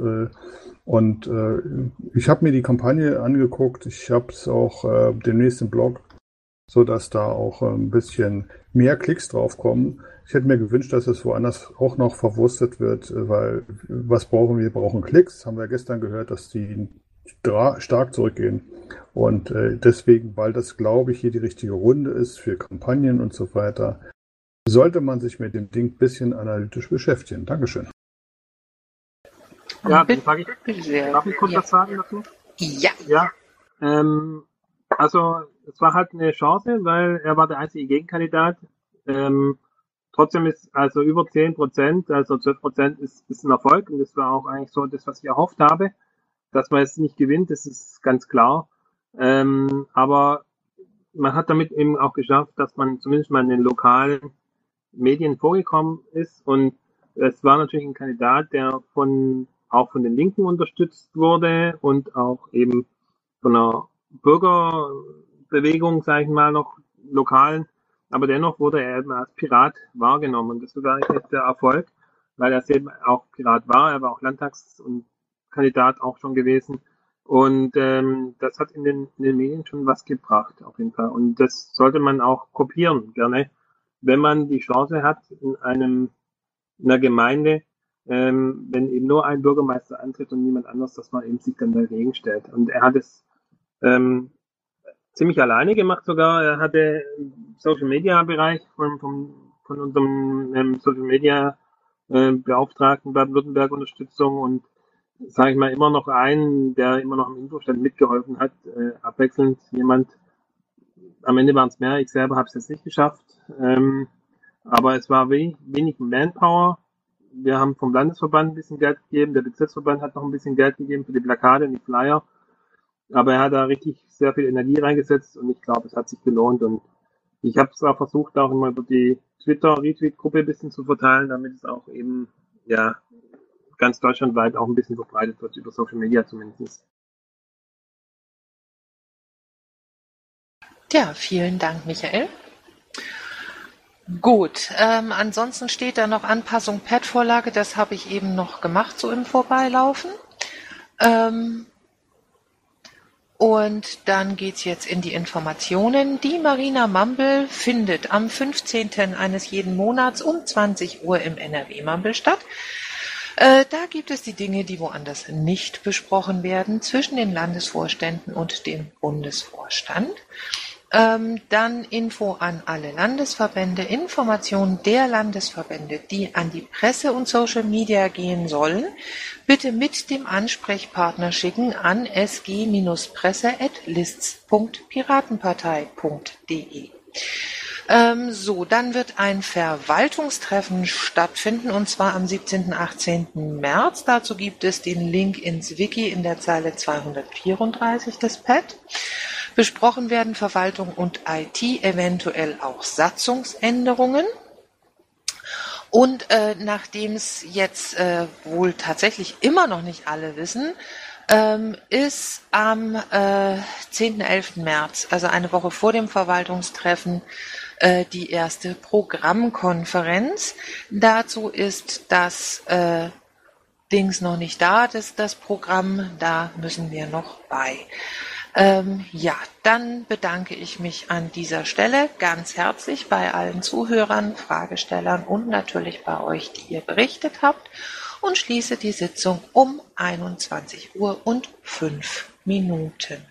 Und ich habe mir die Kampagne angeguckt. Ich habe es auch demnächst im Blog, so dass da auch äh, ein bisschen mehr Klicks drauf kommen. Ich hätte mir gewünscht, dass es woanders auch noch verwurstet wird, äh, weil was brauchen wir? Wir brauchen Klicks. Haben wir gestern gehört, dass die stark zurückgehen. Und äh, deswegen, weil das, glaube ich, hier die richtige Runde ist für Kampagnen und so weiter, sollte man sich mit dem Ding ein bisschen analytisch beschäftigen. Dankeschön. Ja, dann frage ich, Sehr, darf ich kurz ja. was sagen dazu? Ja. Ja. Ähm, also es war halt eine Chance, weil er war der einzige Gegenkandidat. Ähm, trotzdem ist also über 10 Prozent, also 12 Prozent ist, ist ein Erfolg und das war auch eigentlich so das, was ich erhofft habe. Dass man es nicht gewinnt, das ist ganz klar. Ähm, aber man hat damit eben auch geschafft, dass man zumindest mal in den lokalen Medien vorgekommen ist und es war natürlich ein Kandidat, der von auch von den Linken unterstützt wurde und auch eben von einer Bürgerbewegung, sage ich mal, noch lokalen. Aber dennoch wurde er als Pirat wahrgenommen. Und das war eigentlich der Erfolg, weil er eben auch Pirat war. Er war auch Landtags- und Kandidat auch schon gewesen. Und ähm, das hat in den, in den Medien schon was gebracht, auf jeden Fall. Und das sollte man auch kopieren, gerne, wenn man die Chance hat, in einem in einer Gemeinde, ähm, wenn eben nur ein Bürgermeister antritt und niemand anders, dass man eben sich dann dagegen stellt. Und er hat es ähm, ziemlich alleine gemacht sogar. Er hatte im Social Media Bereich von, von, von unserem ähm, Social Media äh, Beauftragten Baden-Württemberg Unterstützung und sage ich mal immer noch einen, der immer noch im Infostand mitgeholfen hat, äh, abwechselnd jemand. Am Ende waren es mehr. Ich selber habe es jetzt nicht geschafft. Ähm, aber es war wenig, wenig Manpower. Wir haben vom Landesverband ein bisschen Geld gegeben, der Bezirksverband hat noch ein bisschen Geld gegeben für die Plakate und die Flyer. Aber er hat da richtig sehr viel Energie reingesetzt und ich glaube, es hat sich gelohnt. Und ich habe es auch versucht, auch immer über die Twitter-Retweet-Gruppe ein bisschen zu verteilen, damit es auch eben ja ganz deutschlandweit auch ein bisschen verbreitet wird, über Social Media zumindest. Ja, vielen Dank, Michael. Gut, ähm, ansonsten steht da noch Anpassung Pad-Vorlage, das habe ich eben noch gemacht, so im Vorbeilaufen. Ähm, und dann geht's jetzt in die Informationen. Die Marina Mumble findet am 15. eines jeden Monats um 20 Uhr im NRW Mumble statt. Äh, da gibt es die Dinge, die woanders nicht besprochen werden, zwischen den Landesvorständen und dem Bundesvorstand. Ähm, dann Info an alle Landesverbände, Informationen der Landesverbände, die an die Presse und Social Media gehen sollen, bitte mit dem Ansprechpartner schicken an sg-presse.lists.piratenpartei.de. Ähm, so, dann wird ein Verwaltungstreffen stattfinden und zwar am 17. 18. März. Dazu gibt es den Link ins Wiki in der Zeile 234 des PAD. Besprochen werden Verwaltung und IT, eventuell auch Satzungsänderungen. Und äh, nachdem es jetzt äh, wohl tatsächlich immer noch nicht alle wissen, ähm, ist am äh, 10. 11. März, also eine Woche vor dem Verwaltungstreffen, äh, die erste Programmkonferenz. Dazu ist das äh, Dings noch nicht da, das, das Programm, da müssen wir noch bei. Ähm, ja, dann bedanke ich mich an dieser Stelle ganz herzlich bei allen Zuhörern, Fragestellern und natürlich bei euch, die ihr berichtet habt und schließe die Sitzung um 21 Uhr und 5 Minuten.